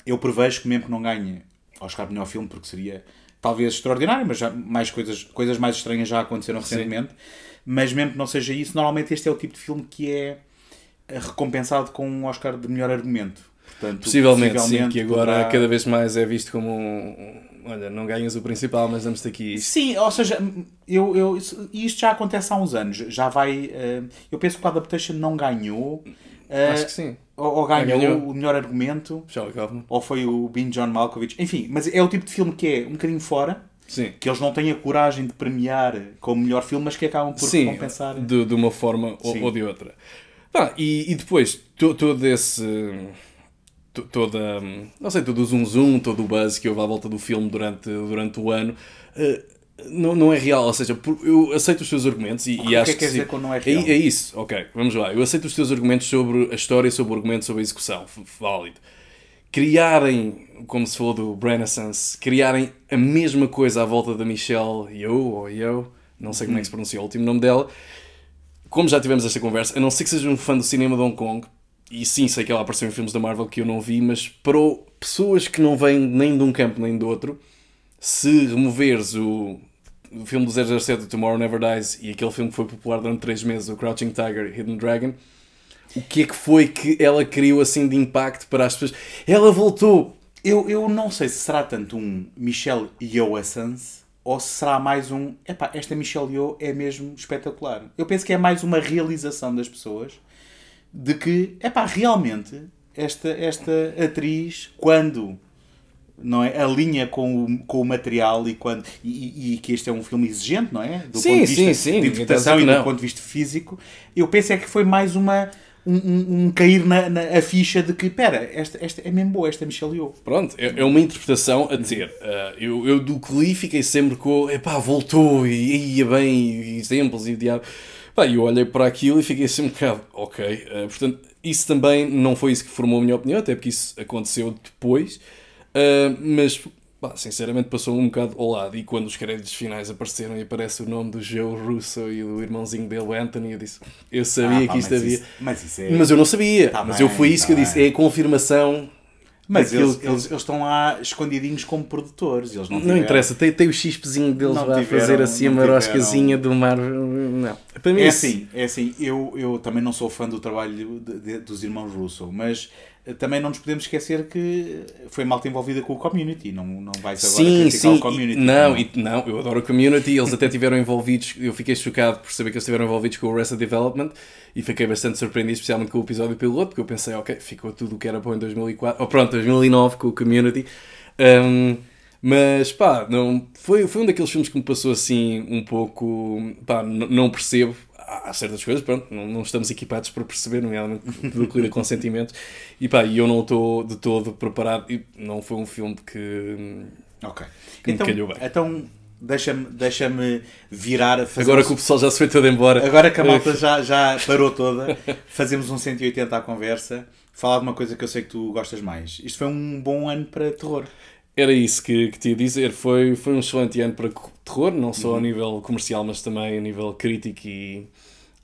Eu prevejo que, mesmo que não ganhe Oscar melhor filme, porque seria talvez extraordinário, mas já mais coisas, coisas mais estranhas já aconteceram Sim. recentemente. Mas mesmo que não seja isso, normalmente este é o tipo de filme que é recompensado com um Oscar de melhor argumento. Portanto, possivelmente, possivelmente sim, que agora poderá... cada vez mais é visto como um, olha, não ganhas o principal, mas damos-te aqui isto. Sim, ou seja, eu, eu, isto já acontece há uns anos. Já vai. Uh, eu penso que o Adaptation não ganhou. Uh, Acho que sim. Ou, ou ganhou, ganhou, o melhor argumento. Kaufman. Ou foi o Bin John Malkovich. Enfim, mas é o tipo de filme que é um bocadinho fora. Sim. Que eles não têm a coragem de premiar como melhor filme, mas que acabam por Sim, compensar. De, de uma forma ou, ou, de outra. Bah, e, e depois, to, todo esse. Toda. Não sei, todo o zoom zoom, todo o buzz que houve à volta do filme durante, durante o ano. Uh, não, não é real, ou seja, eu aceito os teus argumentos e, e acho que. O que é que quer dizer quando não é real? É, é, isso, ok, vamos lá. Eu aceito os teus argumentos sobre a história, sobre o argumento, sobre a execução, válido. Criarem, como se falou do Renaissance, criarem a mesma coisa à volta da Michelle Yeoh, ou Yeoh, não sei como é que se pronuncia o último nome dela. Como já tivemos esta conversa, a não ser que seja um fã do cinema de Hong Kong, e sim, sei que ela apareceu em filmes da Marvel que eu não vi, mas para pessoas que não vêm nem de um campo nem do outro, se removeres o, o filme do 007 Tomorrow Never Dies e aquele filme que foi popular durante 3 meses, o Crouching Tiger Hidden Dragon, o que é que foi que ela criou assim de impacto para as pessoas? Ela voltou! Eu, eu não sei se será tanto um Michelle Yeoh Essence ou se será mais um. Epá, esta Michelle Yeoh é mesmo espetacular. Eu penso que é mais uma realização das pessoas de que, epá, realmente esta, esta atriz, quando não é? Alinha com o, com o material e, quando, e, e, que este é um filme exigente, não é? Do sim, ponto de vista sim, sim. de interpretação e do ponto de vista físico. Eu penso é que foi mais uma. Um, um, um cair na, na a ficha de que, espera, esta, esta é mesmo boa, esta é Michelle Yeoh. Pronto, é, é uma interpretação a dizer. Uh, eu, eu do que li fiquei sempre com, epá, voltou e ia bem, e exemplos e o diabo. Pá, eu olhei para aquilo e fiquei assim um bocado, ok. Uh, portanto, isso também não foi isso que formou a minha opinião, até porque isso aconteceu depois. Uh, mas, bah, sinceramente, passou um bocado ao lado. E quando os créditos finais apareceram e aparece o nome do Joe Russo e do irmãozinho dele, Anthony, eu disse: Eu sabia ah, pá, que isto havia. Isso, mas, isso é... mas eu não sabia. Tá mas bem, eu foi isso tá que eu disse: bem. é a confirmação mas eles, que... eles, eles, estão lá escondidinhos como produtores. Eles não, tiveram... não interessa, tem, tem o chispezinho deles lá a fazer assim a maroscazinha do mar. Não. Para mim é, assim, é assim. Eu, eu também não sou fã do trabalho de, de, dos irmãos Russo, mas também não nos podemos esquecer que foi malta envolvida com o community, não, não vais agora sim, criticar sim. o community. Não, e, não, eu adoro o community, eles até tiveram envolvidos, eu fiquei chocado por saber que eles estiveram envolvidos com o Arrested Development e fiquei bastante surpreendido, especialmente com o episódio piloto, porque eu pensei, ok, ficou tudo o que era bom em 2004, ou pronto, 2009 com o community. Um, mas pá, não, foi, foi um daqueles filmes que me passou assim um pouco. pá, não percebo há certas coisas, pronto, não, não estamos equipados para perceber, nomeadamente tudo que lida com sentimentos. E pá, eu não estou de todo preparado. E não foi um filme que, ok que então, me calhou bem. Então, deixa-me deixa virar. Agora que o pessoal já se foi todo embora. Agora que a malta já, já parou toda, fazemos um 180 à conversa. Falar de uma coisa que eu sei que tu gostas mais. Isto foi um bom ano para terror. Era isso que, que te ia dizer. Foi, foi um excelente ano para terror, não só a nível comercial, mas também a nível crítico e,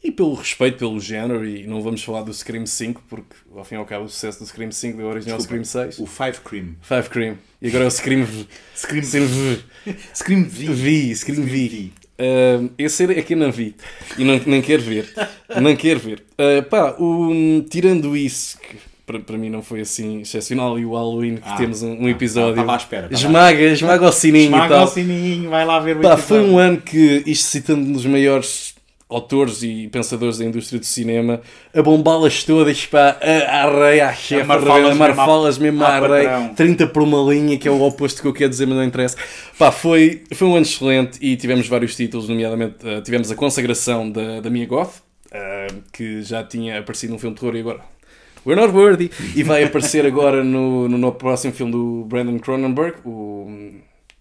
e pelo respeito pelo género. E não vamos falar do Scream 5, porque ao fim e ao cabo o sucesso do Scream 5 deu origem ao Scream 6. O Five Cream. Five Cream. E agora é o Scream V. Scream V. Scream V. Vi, Scream V. Uh, esse aqui não vi e não, nem quero ver. não quero ver. Uh, pá, o, tirando isso, que para, para mim não foi assim excepcional, e o Halloween, que Ah, temos um, um episódio. estava à espera, esmaga, esmaga o sininho Esmaga o sininho, vai lá ver o Pá, foi um ano que, isto citando um dos maiores autores e pensadores da indústria do cinema, a bombá-las todas, pá, a, a rei, à chefe, a marfá-las rei, a mesmo marfá-las mesmo rei, patrão. 30 por uma linha, que é o oposto que eu quero dizer, mas não interessa. Pá, foi, foi um ano excelente e tivemos vários títulos, nomeadamente eh, tivemos a consagração da, da Mia Goth, eh, que já tinha aparecido num filme de terror e agora... We're not worthy! E vai aparecer agora no, no, no próximo filme do Brandon Cronenberg, o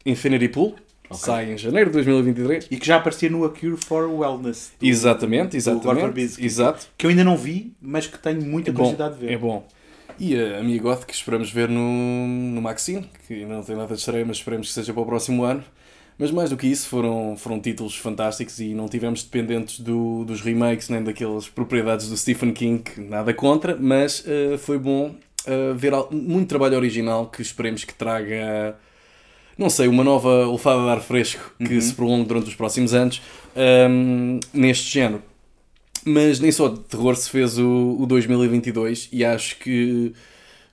Infinity Pool. Sai em janeiro de 2023. E que já aparecia no A Cure for Wellness. do- Exatamente, exatamente. Verbinski, Exato. Que eu ainda não vi, mas que tenho muita É bom, curiosidade de ver. é bom. E a minha Goth que esperamos ver no, no Maxine, que ainda não tem nada de estreia, mas esperemos que seja para o próximo ano. Mas mais do que isso, foram, foram títulos fantásticos e não tivemos dependentes do, dos remakes nem daquelas propriedades do Stephen King, nada contra, mas eh, foi bom eh, ver muito trabalho original que esperemos que traga, não sei, uma nova olfada de ar fresco que se prolongue durante os próximos anos ehm, neste género. Mas nem só de terror se fez o, o 2022 e acho que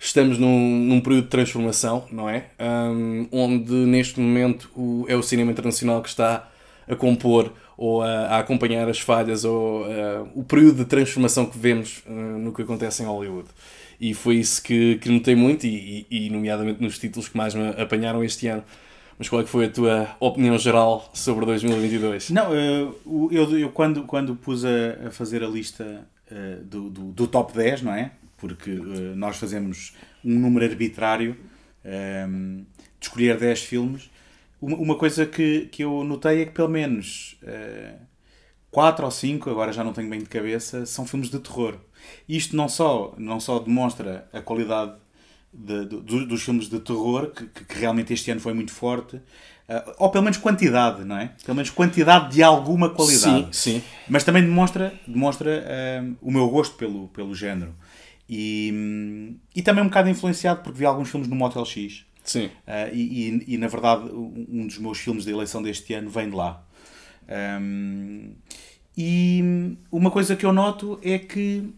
estamos num, num período de transformação, não é? Um, onde neste momento o, é o cinema internacional que está a compor ou a, a acompanhar as falhas ou uh, o período de transformação que vemos uh, no que acontece em Hollywood. E foi isso que, que notei muito, e, e, e nomeadamente nos títulos que mais me apanharam este ano. Mas qual é que foi a tua opinião geral sobre 2022? Não, eh, o- eu, eu quando, quando pus a, a fazer a lista eh, do, do, do top 10, não é? Porque eh, nós fazemos um número arbitrário ehm, de escolher 10 filmes. Uma, uma coisa que, que eu notei é que pelo menos 4 ou 5, agora já não tenho bem de cabeça, são filmes de terror. Isto não só, não só demonstra a qualidade de- do- dos filmes de terror, que, que- realmente este ano foi muito forte, eh, ou pelo menos quantidade, não é? Pelo menos quantidade de alguma qualidade. Sim, sim. Mas também demonstra, demonstra hum, o meu gosto pelo, pelo género. E, e também um bocado influenciado porque vi alguns filmes no Motel X. Sim. Ah, e, e, e, na verdade, um um dos meus filmes de eleição deste ano vem de lá. Hum, e uma coisa que eu noto é que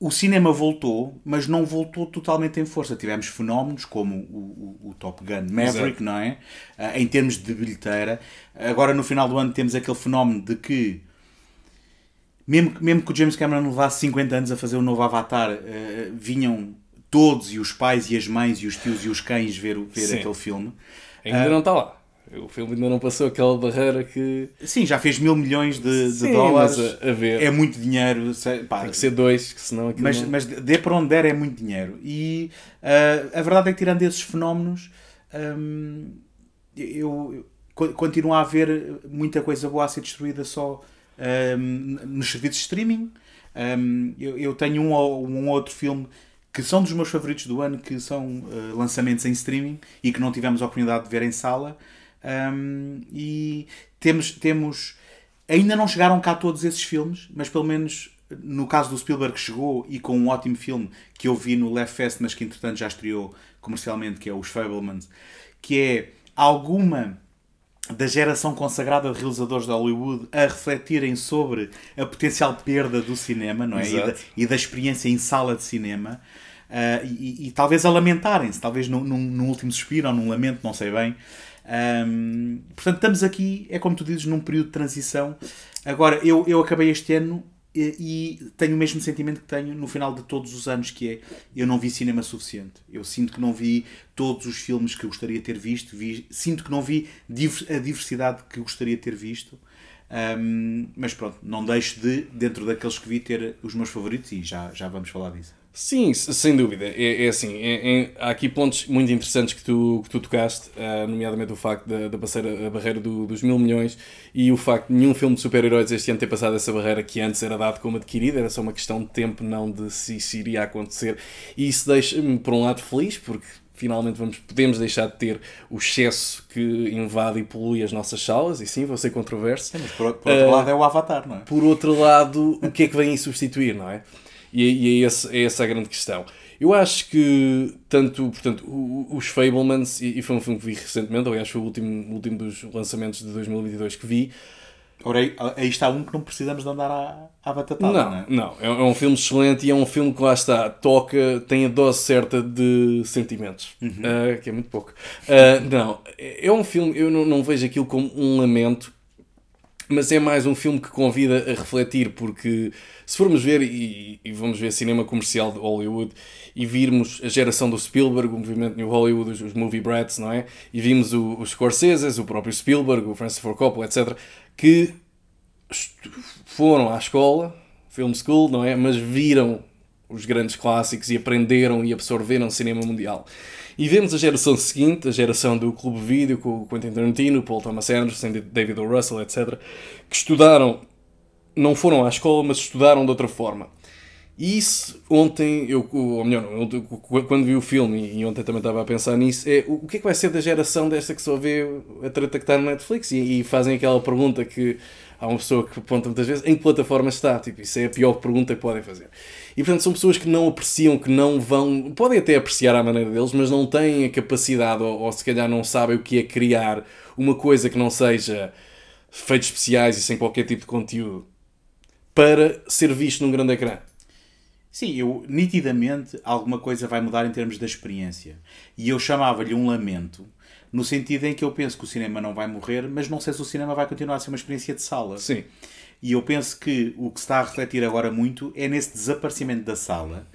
o cinema voltou, mas não voltou totalmente em força. Tivemos fenómenos como o, o- o Top Gun Maverick, Exato. não é? Ah, em termos de bilheteira. Agora, no final do ano, temos aquele fenómeno de que mesmo, que- mesmo que o James Cameron levasse 50 anos a fazer o novo Avatar, eh, vinham todos, e os pais, e as mães, e os tios, e os cães ver, ver Sim. aquele filme. Ainda Ah. não está lá. O filme ainda não passou aquela barreira que. Sim, já fez mil milhões de, de Sim, dólares. a, a ver. É muito dinheiro. sei- pá, Tem que ser dois, que senão aquilo. mas, não- mas dê para onde der é muito dinheiro. E ah, a verdade é que, tirando esses fenómenos, hum, eu, eu co- continuo a haver muita coisa boa a ser destruída só hum, nos serviços de streaming. Hum, eu, eu tenho um ou um outro filme que são dos meus favoritos do ano, que são ah, lançamentos em streaming e que não tivemos a oportunidade de ver em sala. Hum, e temos, temos ainda não chegaram cá todos esses filmes, mas pelo menos no caso do Spielberg chegou e com um ótimo filme que eu vi no Left Fest, mas que entretanto já estreou comercialmente, que é Os Fablemans, que é alguma da geração consagrada de realizadores de Hollywood a refletirem sobre a potencial perda do cinema não é? e, da, e da experiência em sala de cinema ah, e, e- talvez a lamentarem-se, talvez num, num, num último suspiro ou num lamento, não sei bem. Ahm, portanto, estamos aqui, é como tu dizes, num período de transição. Agora, eu, eu acabei este ano e, tenho o mesmo sentimento que tenho no final de todos os anos, que é eu não vi cinema suficiente. Eu sinto que não vi todos os filmes que gostaria de ter visto, vi- sinto que não vi a diversidade que gostaria de ter visto. Ahm, mas pronto, não deixo de, dentro daqueles que vi, ter os meus favoritos e já, já vamos falar disso. Sim, sem dúvida. É, é assim, é- é- há aqui pontos muito interessantes que tu, que tu tocaste, ah, nomeadamente o facto da, da passeira- a barreira do- dos mil milhões e o facto de nenhum filme de super-heróis este ano ter passado essa barreira que antes era dado como adquirida, era só uma questão de tempo, não de se isso iria acontecer. E isso deixa-me, por um lado, feliz, porque finalmente vamos, podemos deixar de ter o excesso que invade e polui as nossas salas, e sim, vou ser controverso. Sim, mas por, por outro uh, lado é o Avatar, não é? Por outro lado, o que é que vem substituir, não é? E, e é, esse, é essa a grande questão. Eu acho que tanto, portanto, os Fablemans, e, e foi um filme que vi recentemente, aliás foi o último, último dos lançamentos de 2022 que vi, Ora, aí, está um que não precisamos de andar à, à batatada, não, não é? Não, é, é um filme excelente e é um filme que lá está, toca, tem a dose certa de sentimentos, uhum. uh, que é muito pouco. Uh, não, é um filme, eu não, não vejo aquilo como um lamento, mas é mais um filme que convida a refletir, porque se formos ver, e, e, vamos ver cinema comercial de Hollywood, e virmos a geração do Spielberg, o movimento New Hollywood, os, os movie brats, não é? E vimos o, os Scorsese, o próprio Spielberg, o Francis Ford Coppola, etc., que foram à escola, film school, não é? Mas viram os grandes clássicos e aprenderam e absorveram cinema mundial. E vemos a geração seguinte, a geração do Clube Vídeo, com o Quentin Tarantino, Paul Thomas Anderson, David O. Russell, etc., que estudaram, não foram à escola, mas estudaram de outra forma. E isso, ontem, eu, ou melhor, quando vi o filme, e ontem também estava a pensar nisso, é o que é que vai ser da geração desta que só vê a treta que está no Netflix e, e fazem aquela pergunta que há uma pessoa que aponta muitas vezes em que plataforma está. Tipo, isso é a pior pergunta que podem fazer. E portanto são pessoas que não apreciam, que não vão. podem até apreciar à maneira deles, mas não têm a capacidade, ou, ou se calhar não sabem o que é criar uma coisa que não seja feitos especiais e sem qualquer tipo de conteúdo para ser visto num grande ecrã. Sim, eu nitidamente alguma coisa vai mudar em termos da experiência. E eu chamava-lhe um lamento, no sentido em que eu penso que o cinema não vai morrer, mas não sei se o cinema vai continuar a ser uma experiência de sala. Sim. E eu penso que o que se está a refletir agora muito é nesse desaparecimento da sala.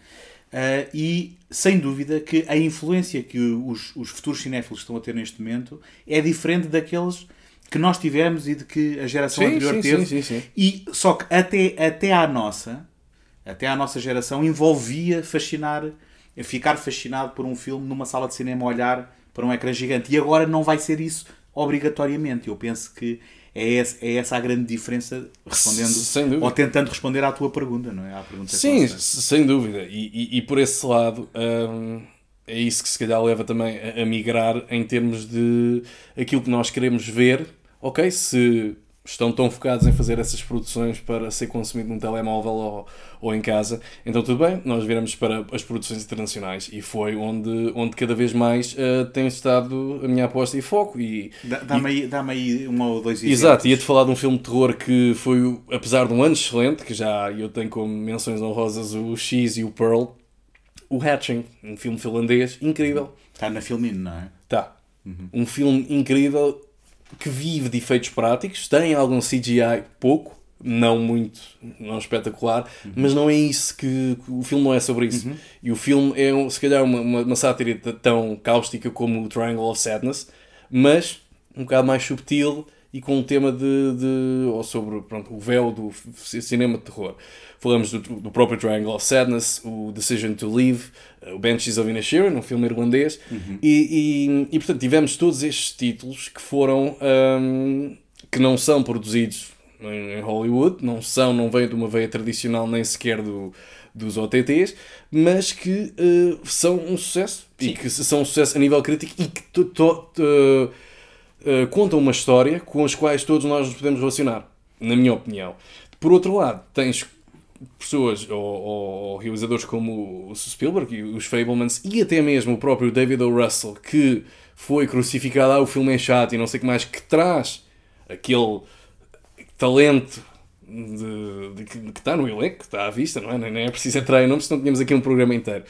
Uh, e sem dúvida que a influência que os, os futuros cinéfilos estão a ter neste momento é diferente daqueles que nós tivemos e de que a geração sim, anterior sim, teve. Sim, sim, sim. E só que até, até à nossa, até à nossa geração, envolvia fascinar, ficar fascinado por um filme numa sala de cinema, olhar para um ecrã gigante. E agora não vai ser isso obrigatoriamente. Eu penso que é, essa, é essa a grande diferença respondendo ou tentando responder à tua pergunta, não é? À pergunta Sim, sem dúvida. E, e, e, por esse lado hum, é isso que se calhar leva também a, a migrar em termos de aquilo que nós queremos ver. Ok, se estão tão focados em fazer essas produções para ser consumido num telemóvel ou, ou em casa. Então, tudo bem, nós viramos para as produções internacionais e foi onde, onde cada vez mais uh, tem estado a minha aposta e foco. E, Dá-me aí, dá aí um ou dois exemplos. Exato, ia-te falar de um filme de terror que foi, apesar de um ano excelente, que já eu tenho como menções honrosas o X e o Pearl, o Hatching, um filme finlandês incrível. Está na Filmin, não é? Está. Uhum. Um filme incrível que vive de efeitos práticos, tem algum CGI pouco, não muito, não espetacular, uhum. mas não é isso que. O filme não é sobre isso. Uhum. E o filme é, se calhar, uma, uma, uma sátira tão cáustica como o Triangle of Sadness, mas um bocado mais subtil e com um tema de, de ou sobre pronto, o véu do cinema de terror. Falamos do, do próprio Triangle of Sadness, o Decision to Leave, o Banshees of Inisherin, um filme irlandês, uhum. e, e, e, portanto tivemos todos estes títulos que foram um, que não são produzidos em, Hollywood, não são, não vêm de uma veia tradicional nem sequer do, dos OTTs, mas que uh, são um sucesso Sim. e que são um sucesso a nível crítico e que to, to, to, uh, contam uma história com as quais todos nós nos podemos relacionar, na minha opinião. Por outro lado, tens pessoas ou, ou, realizadores como o Spielberg e os Fablemans e até mesmo o próprio David O. Russell que foi crucificado, ah, o filme é chato e não sei o que mais, que traz aquele talento de, de, que está no elenco, que está à vista, não é? Nem é preciso entrar em nomes, senão tínhamos aqui um programa inteiro.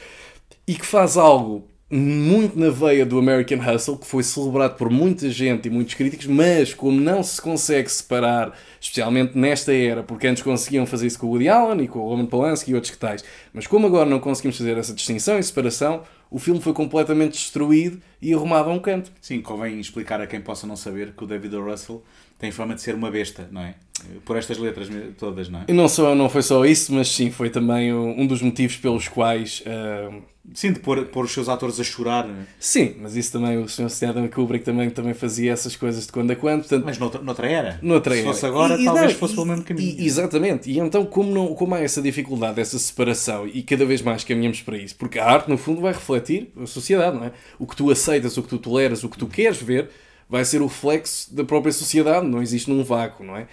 E que faz algo muito na veia do American Hustle, que foi celebrado por muita gente e muitos críticos, mas como não se consegue separar, especialmente nesta era, porque antes conseguiam fazer isso com o Woody Allen e com o Roman Polanski e outros que tais, mas como agora não conseguimos fazer essa distinção e separação, o filme foi completamente destruído e arrumado a um canto. Sim, convém explicar a quem possa não saber que o David o. Russell tem fama de ser uma besta, não é? Por estas letras todas, não é? E não, só, não foi só isso, mas sim, foi também um dos motivos pelos quais. ah, Sim, de pôr, pôr os seus atores a chorar, não é? sim, mas isso também, o Sr. Stanley Kubrick também, também fazia essas coisas de quando a quando. Portanto, mas noutra, noutra era. Noutra Se era. fosse agora, E- talvez não, fosse pelo mesmo caminho. e- exatamente. E então, como, não, como há essa dificuldade, essa separação, e cada vez mais caminhamos para isso, porque a arte, no fundo, vai refletir a sociedade, não é? O que tu aceitas, o que tu toleras, o que tu queres ver, vai ser o reflexo da própria sociedade, não existe num vácuo, não é?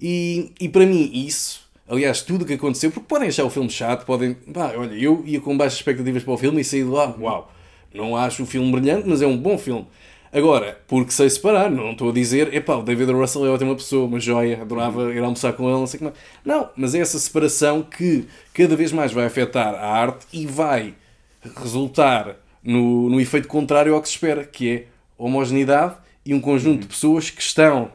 E, e para mim, isso. Aliás, tudo o que aconteceu, porque podem achar o filme chato, podem. Pá, olha, eu ia com baixas expectativas para o filme e saí de lá, uau, não acho o filme brilhante, mas é um bom filme. Agora, porque sei separar, não estou a dizer, epá, o David Russell é ótima pessoa, uma joia, adorava ir almoçar com ele, não sei o que mais. Não, mas é essa separação que cada vez mais vai afetar a arte e vai resultar no, no efeito contrário ao que se espera, que é homogeneidade e um conjunto de pessoas que estão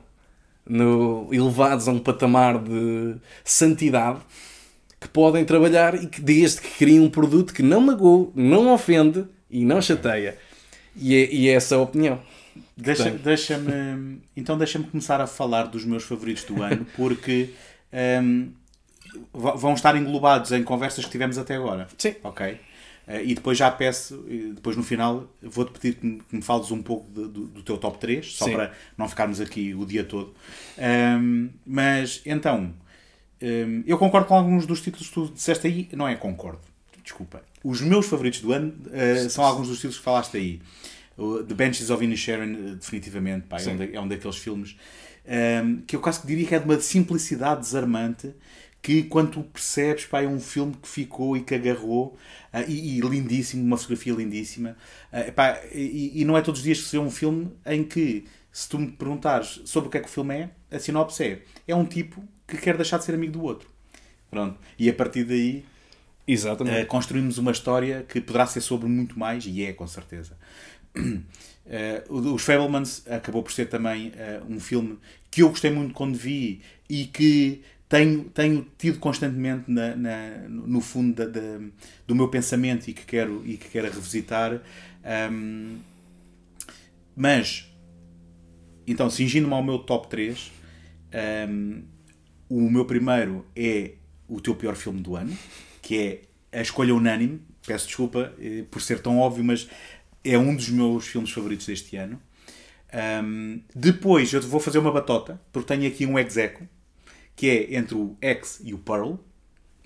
no, elevados a um patamar de santidade que podem trabalhar e que desde que criem um produto que não magoa, não ofende e não chateia. E é, e é essa a opinião. Deixa- Portanto- Deixa-me. então deixa-me começar a falar dos meus favoritos do ano, porque hum, va- vão estar englobados em conversas que tivemos até agora. Sim. Ok? Eh, e depois já peço, depois no final, vou-te pedir que me, que me fales um pouco de- do, do teu top 3, só Sim. para não ficarmos aqui o dia todo. Hum, mas então, hum, eu concordo com alguns dos títulos que tu disseste aí. Não é concordo, desculpa. Os meus favoritos do ano eh, são alguns dos títulos que falaste aí. O The Benches of Inisherin, eh, definitivamente, pá, é, um da- é um daqueles filmes hum, que eu quase que diria que é de uma simplicidade desarmante que quando tu percebes, pá, é um filme que ficou e que agarrou ah, e, e lindíssimo, uma fotografia lindíssima Ah, pá, e, e não é todos os dias que se vê um filme em que se tu me perguntares sobre o que é que o filme é, a sinopse é é um tipo que quer deixar de ser amigo do outro pronto, e a partir daí Exatamente. Uh, construímos uma história que poderá ser sobre muito mais, e é, com certeza. Uh, os Fablemans acabou por ser também uh, um filme que eu gostei muito quando vi e que tenho, tenho tido constantemente na, na- no fundo da- da- do meu pensamento e que quero, e que quero revisitar. Um, mas, então, cingindo-me ao meu top 3, um, o meu primeiro é o teu pior filme do ano, que é a escolha unânime. Peço desculpa eh, por ser tão óbvio, mas é um dos meus filmes favoritos deste ano. Um, depois eu vou fazer uma batota, porque tenho aqui um execo, que é entre o X e o Pearl.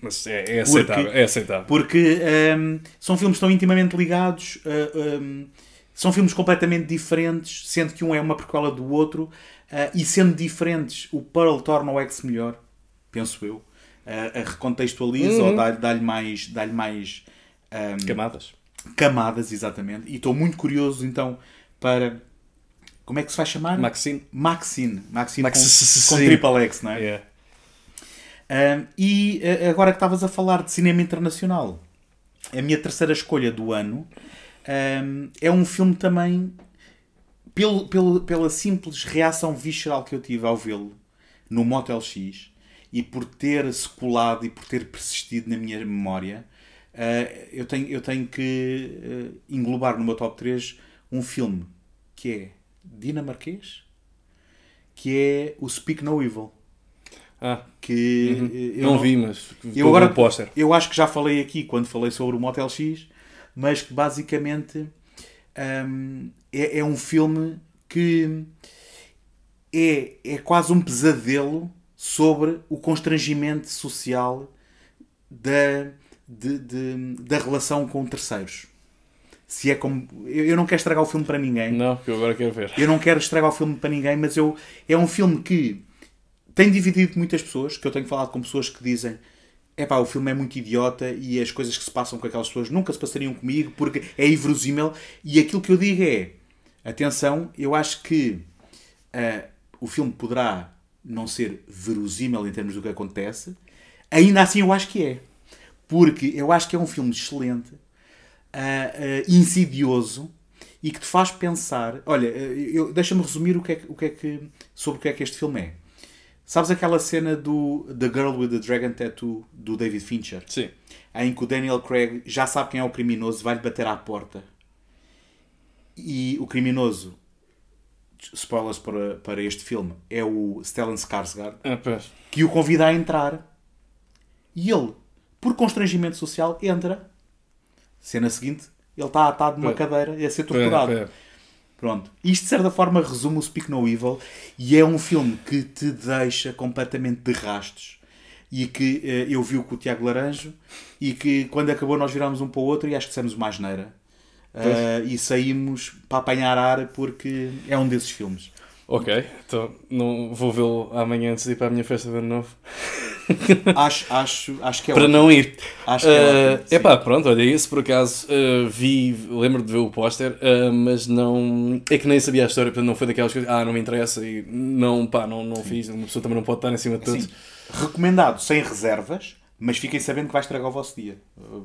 Mas é, é aceitável. Porque- É aceitável. Porque hum, são filmes tão intimamente ligados, uh, um, são filmes completamente diferentes, sendo que um é uma prequela do outro, uh, e sendo diferentes, o Pearl torna o X melhor, penso eu. Uh, a recontextualiza Uhum. ou dá- dá-lhe mais, dá mais um, Camadas. camadas, exatamente. E estou muito curioso então para. Como é que se vai chamar? Maxine. Maxine. Maxine Max- com, com triple X, não é? Yeah. E uh, agora que estavas a falar de cinema internacional, a minha terceira escolha do ano é um filme também pelo, pelo, pela simples reação visceral que eu tive ao vê-lo no Motel X e por ter se colado e por ter persistido na minha memória, uh, eu, tenho, eu tenho que uh, englobar no meu top 3 um filme que é dinamarquês, que é o Speak No Evil. Ah, Que uh, eu não vi, mas eu agora póster. eu acho que já falei aqui quando falei sobre o Motel X, mas que basicamente hum, é, é um filme que é, é quase um pesadelo sobre o constrangimento social da, de- de- da relação com terceiros. Se é como. Eu eu não quero estragar o filme para ninguém. Não, que eu agora quero ver. Eu não quero estragar o filme para ninguém, mas eu, é um filme que tem dividido muitas pessoas, que eu tenho falado com pessoas que dizem epá, o filme é muito idiota e as coisas que se passam com aquelas pessoas nunca se passariam comigo porque é inverosímil. E aquilo que eu digo é, atenção, eu acho que ah, o filme poderá não ser verosímil em termos do que acontece, ainda assim eu acho que é. Porque eu acho que é um filme excelente, ah, ah, insidioso e que te faz pensar. Olha, deixa-me resumir o que é, o que é que, sobre o que é que este filme é. Sabes aquela cena do The Girl with the Dragon Tattoo do David Fincher? Sim. em que o Daniel Craig já sabe quem é o criminoso, vai-lhe bater à porta. E o criminoso spoilers para, para este filme, é o Stellan Skarsgård, pois. que o convida a entrar. E ele, por constrangimento social, entra. Cena seguinte, ele está atado numa Pois. cadeira e a ser torturado. pois. Pronto. Isto, de certa forma, resume o Speak No Evil e é um filme que te deixa completamente de rastos. E que eh, eu vi o com o Tiago Laranjo e que quando acabou nós virámos um para o outro e acho que dissemos uma asneira. Eh, e saímos para apanhar ar porque é um desses filmes. Ok, então não vou vê-lo amanhã antes de ir para a minha festa de ano novo. Acho, acho, acho que é para não ir. Acho que é ótimo, sim. epá, pronto, olha, esse por acaso uh, vi, lembro de ver o póster, uh, mas não. É que nem sabia a história, portanto não foi daquelas coisas, ah, não me interessa e não, pá, não, não fiz. Uma pessoa também não pode estar em cima de todos. Sim. Recomendado sem reservas, mas fiquem sabendo que vai estragar o vosso dia.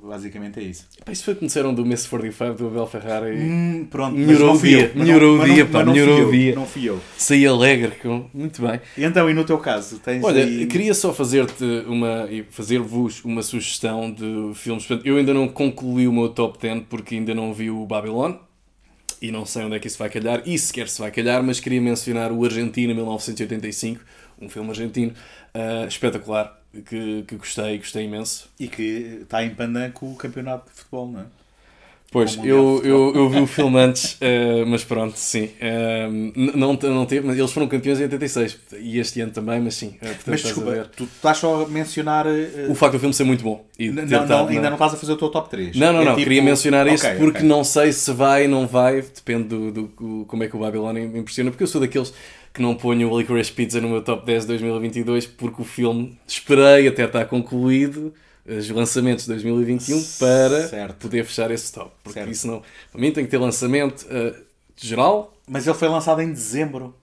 Basicamente é isso. Epá, isso foi que me disseram do Miss 45 do Abel Ferrara e Hum, pronto, Melhorou o dia, melhorou o dia, não- pá, melhorou o dia. Não fui eu. saí alegre com. Muito bem. E então, e no teu caso? Tens Olha, aí... queria só fazer-te uma fazer-vos uma sugestão de filmes. Eu ainda não concluí o meu top 10 porque ainda não vi o Babylon e não sei onde é que isso vai calhar e sequer se vai calhar, mas queria mencionar o Argentina 1985, um filme argentino ah, espetacular que, que gostei, gostei imenso. E que está em pandan com o campeonato de futebol, não é? Pois, eu, eu, eu vi o filme antes, eh, mas pronto, sim. N- não, não teve, mas eles foram campeões em 86 e este ano também, mas sim. eh, portanto, Mas desculpa, tu estás só a mencionar. eh, O facto do filme ser muito bom. E não, não, estado ainda não estás a fazer o teu top 3. Não, não, É não. tipo- Queria mencionar isso porque ok. não sei se vai não vai. Depende do, do- do- como é que o Babylon me impressiona. Porque eu sou daqueles que não ponho o Licorice Pizza no meu top 10 de 2022 porque o filme esperei até estar concluído os lançamentos de 2021 para Certo. poder fechar esse top. Porque Certo. isso não... Para mim tem que ter lançamento eh, geral Mas ele foi lançado em dezembro,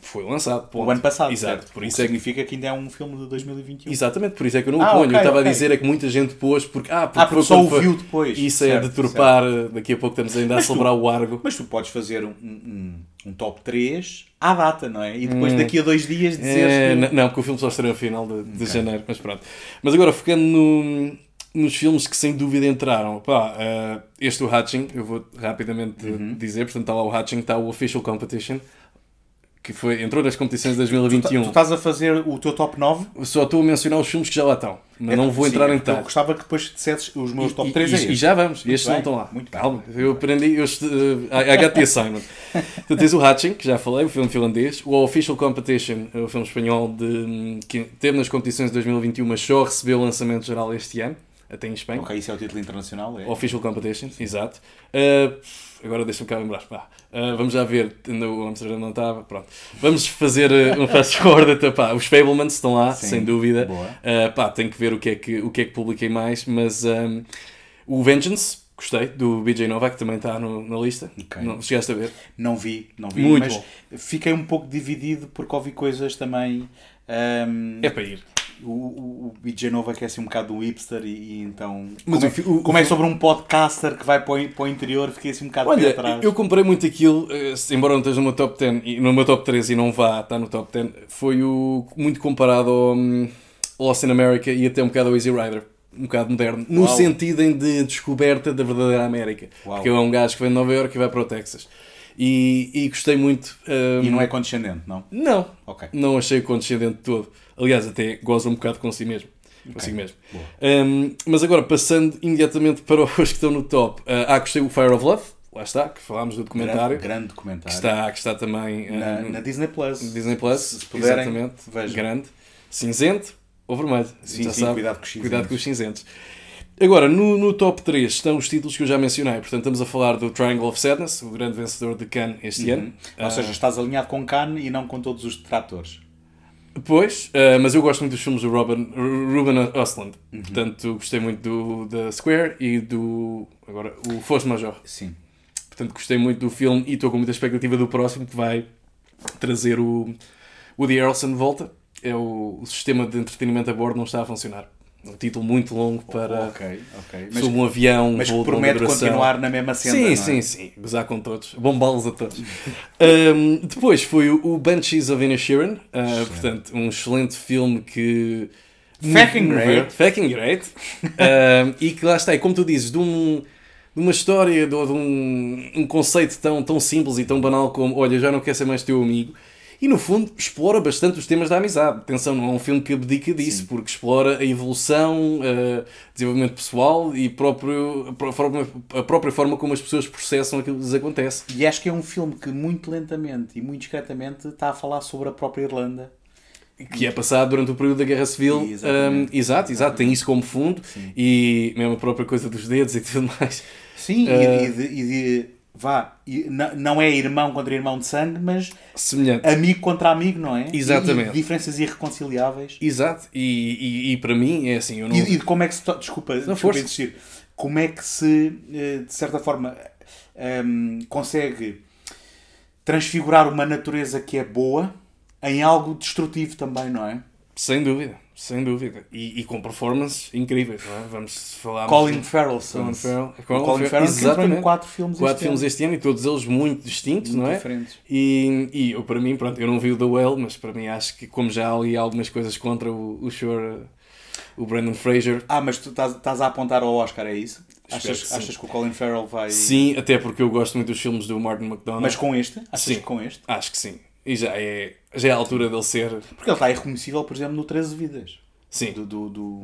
foi lançado. o ano passado. Exato. certo? Por O isso que é que significa que ainda é um filme de 2021. Exatamente, por isso é que eu não o Ah, ponho. ok, eu estava ok. a dizer é que muita gente pôs porque. Ah, porque, Ah, porque só quando o foi- viu depois. Isso é Certo, deturpar. Daqui a pouco estamos ainda a Mas tu- celebrar o Argo. Mas tu podes fazer um, um, um top 3 à data, não é? E depois daqui a dois dias dizeres É, que... n- Não, porque o filme só estreia no final de, de janeiro, mas pronto. Mas agora, focando no- nos filmes que sem dúvida entraram, pá, eh, este o Hatching, eu vou rapidamente Uhum. dizer, portanto está lá o Hatching, está o Official Competition, que foi, entrou nas competições de Tu, 2021. tu estás a fazer o teu top 9? Só estou a mencionar os filmes que já lá estão, mas não vou Sim, entrar em Eu detalhes. gostava que depois dissesses os meus top E- 3 e, é e já vamos, estes bem, não estão lá. muito bem. Calma, eu aprendi. Eu, uh, I got the assignment. então tens o Hatching, que já falei, o filme finlandês. O Official Competition, o filme espanhol de, que teve nas competições de 2021, mas só recebeu o lançamento geral este ano, até em Espanha. Ok, isso é o título internacional, é? Official Competition, exato. Uh, agora deixa-me cá lembrar. Pá. Uh, vamos já ver. O Amsterdã não estava. Pronto. Vamos fazer uh, um fast forward. até, pá. Os Fablemans estão lá, Sim, sem dúvida. Uh, pá, tenho que ver o que é que, o que, é que publiquei mais. Mas um, o Vengeance, gostei, do BJ Novak, também está no- na lista. Ok. Não, chegaste a ver? Não vi, não vi, Muito mas bom. fiquei um pouco dividido porque ouvi coisas também. Ahm, É para ir. o, o, o BJ Nova que é assim um bocado um hipster e, e então. Mas como, o é, o- como é sobre um podcaster que vai para o, para o interior, fiquei assim um bocado Olha, atrás. eu comprei muito aquilo, eh, embora não esteja no meu top 10 e no meu top 3 e não vá estar no top 10, foi o muito comparado ao hum, Lost in America e até um bocado ao Easy Rider. Um bocado moderno, no Uau. sentido em de descoberta da verdadeira América. Uau. Porque é um gajo que vem de Nova York e vai para o Texas. E, e gostei muito. hum, E não é condescendente, não? Não, Ok. não achei condescendente de todo. Aliás, até goza um bocado com si mesmo. Consigo mesmo. Um, mas agora, passando imediatamente para os que estão no top. Uh, ah, gostei do Fire of Love. Lá está, que falámos do documentário. Grande, grande documentário. que, está, que está também uh, na, na Disney Plus. Disney Plus. Se, se puderem, exatamente. vejam. Grande. Cinzento ou vermelho. Sim, sim, sabe. cuidado com os cinzentos. Cuidado com os cinzentos. Agora, no, no top 3 estão os títulos que eu já mencionei. Portanto, estamos a falar do Triangle of Sadness, o grande vencedor de Cannes este ano. Uhum. Ou Ah, seja, estás alinhado com Cannes e não com todos os detratores. Pois, eh, mas eu gosto muito dos filmes do Robin, Ruben Östlund. Uhum. Portanto, gostei muito do da Square e do. Agora, o Force Major. Sim. Portanto, gostei muito do filme e estou com muita expectativa do próximo que vai trazer o Woody Harrelson de volta. É o, o sistema de entretenimento a bordo não está a funcionar. Um título muito longo para. Ok, ok. Mas, sobre um avião, mas voo promete continuar na mesma cena. Sim, é? sim, sim. Gozar com todos. Bombá-los a todos. Um, depois foi o Banshees of Inisherin. Uh, portanto, um excelente filme que... Fucking great. Fucking great. Um, e que lá está, e como tu dizes, de um, de uma história, de, de um, um conceito tão, tão simples e tão banal como olha, já não quero ser mais teu amigo. E no fundo explora bastante os temas da amizade. Atenção, não é um filme que abdica disso, Sim. porque explora a evolução, uh, desenvolvimento pessoal e próprio, a, própria, a própria forma como as pessoas processam aquilo que lhes acontece. E acho que é um filme que muito lentamente e muito discretamente está a falar sobre a própria Irlanda que é passado durante o período da Guerra Civil. Um, exato, exato, tem isso como fundo Sim. e mesmo a própria coisa dos dedos e tudo mais. Sim, uh, e, de, e de vá, não é irmão contra irmão de sangue, mas Semelhante. amigo contra amigo, não é? Exatamente. E, diferenças irreconciliáveis. Exato, e, e, e, para mim é assim. Eu não... e, e como é que se. Desculpa, não desculpa insistir. Como é que se, eh, de certa forma, um, consegue transfigurar uma natureza que é boa em algo destrutivo também, não é? Sem dúvida. Sem dúvida. E, e com performances incríveis, não é? Vamos falar... Colin Farrell. Colin Farrell. Colin, Colin Farrell exatamente. quatro filmes quatro este filmes ano. este ano e todos eles muito distintos, muito não é? diferentes. E, e eu, para mim, pronto, eu não vi o The Well, mas para mim acho que como já há ali algumas coisas contra o, o Shore, o Brandon Fraser... Ah, mas tu estás a apontar ao Oscar, é isso? Achas que, achas que o Colin Farrell vai... Sim, até porque eu gosto muito dos filmes do Martin McDonagh. Mas com este? Achas sim, que com este? Acho que sim. E já é, já é a altura dele ser... Porque ele está irreconhecível, por exemplo, no 13 Vidas. Sim. Do, do, do,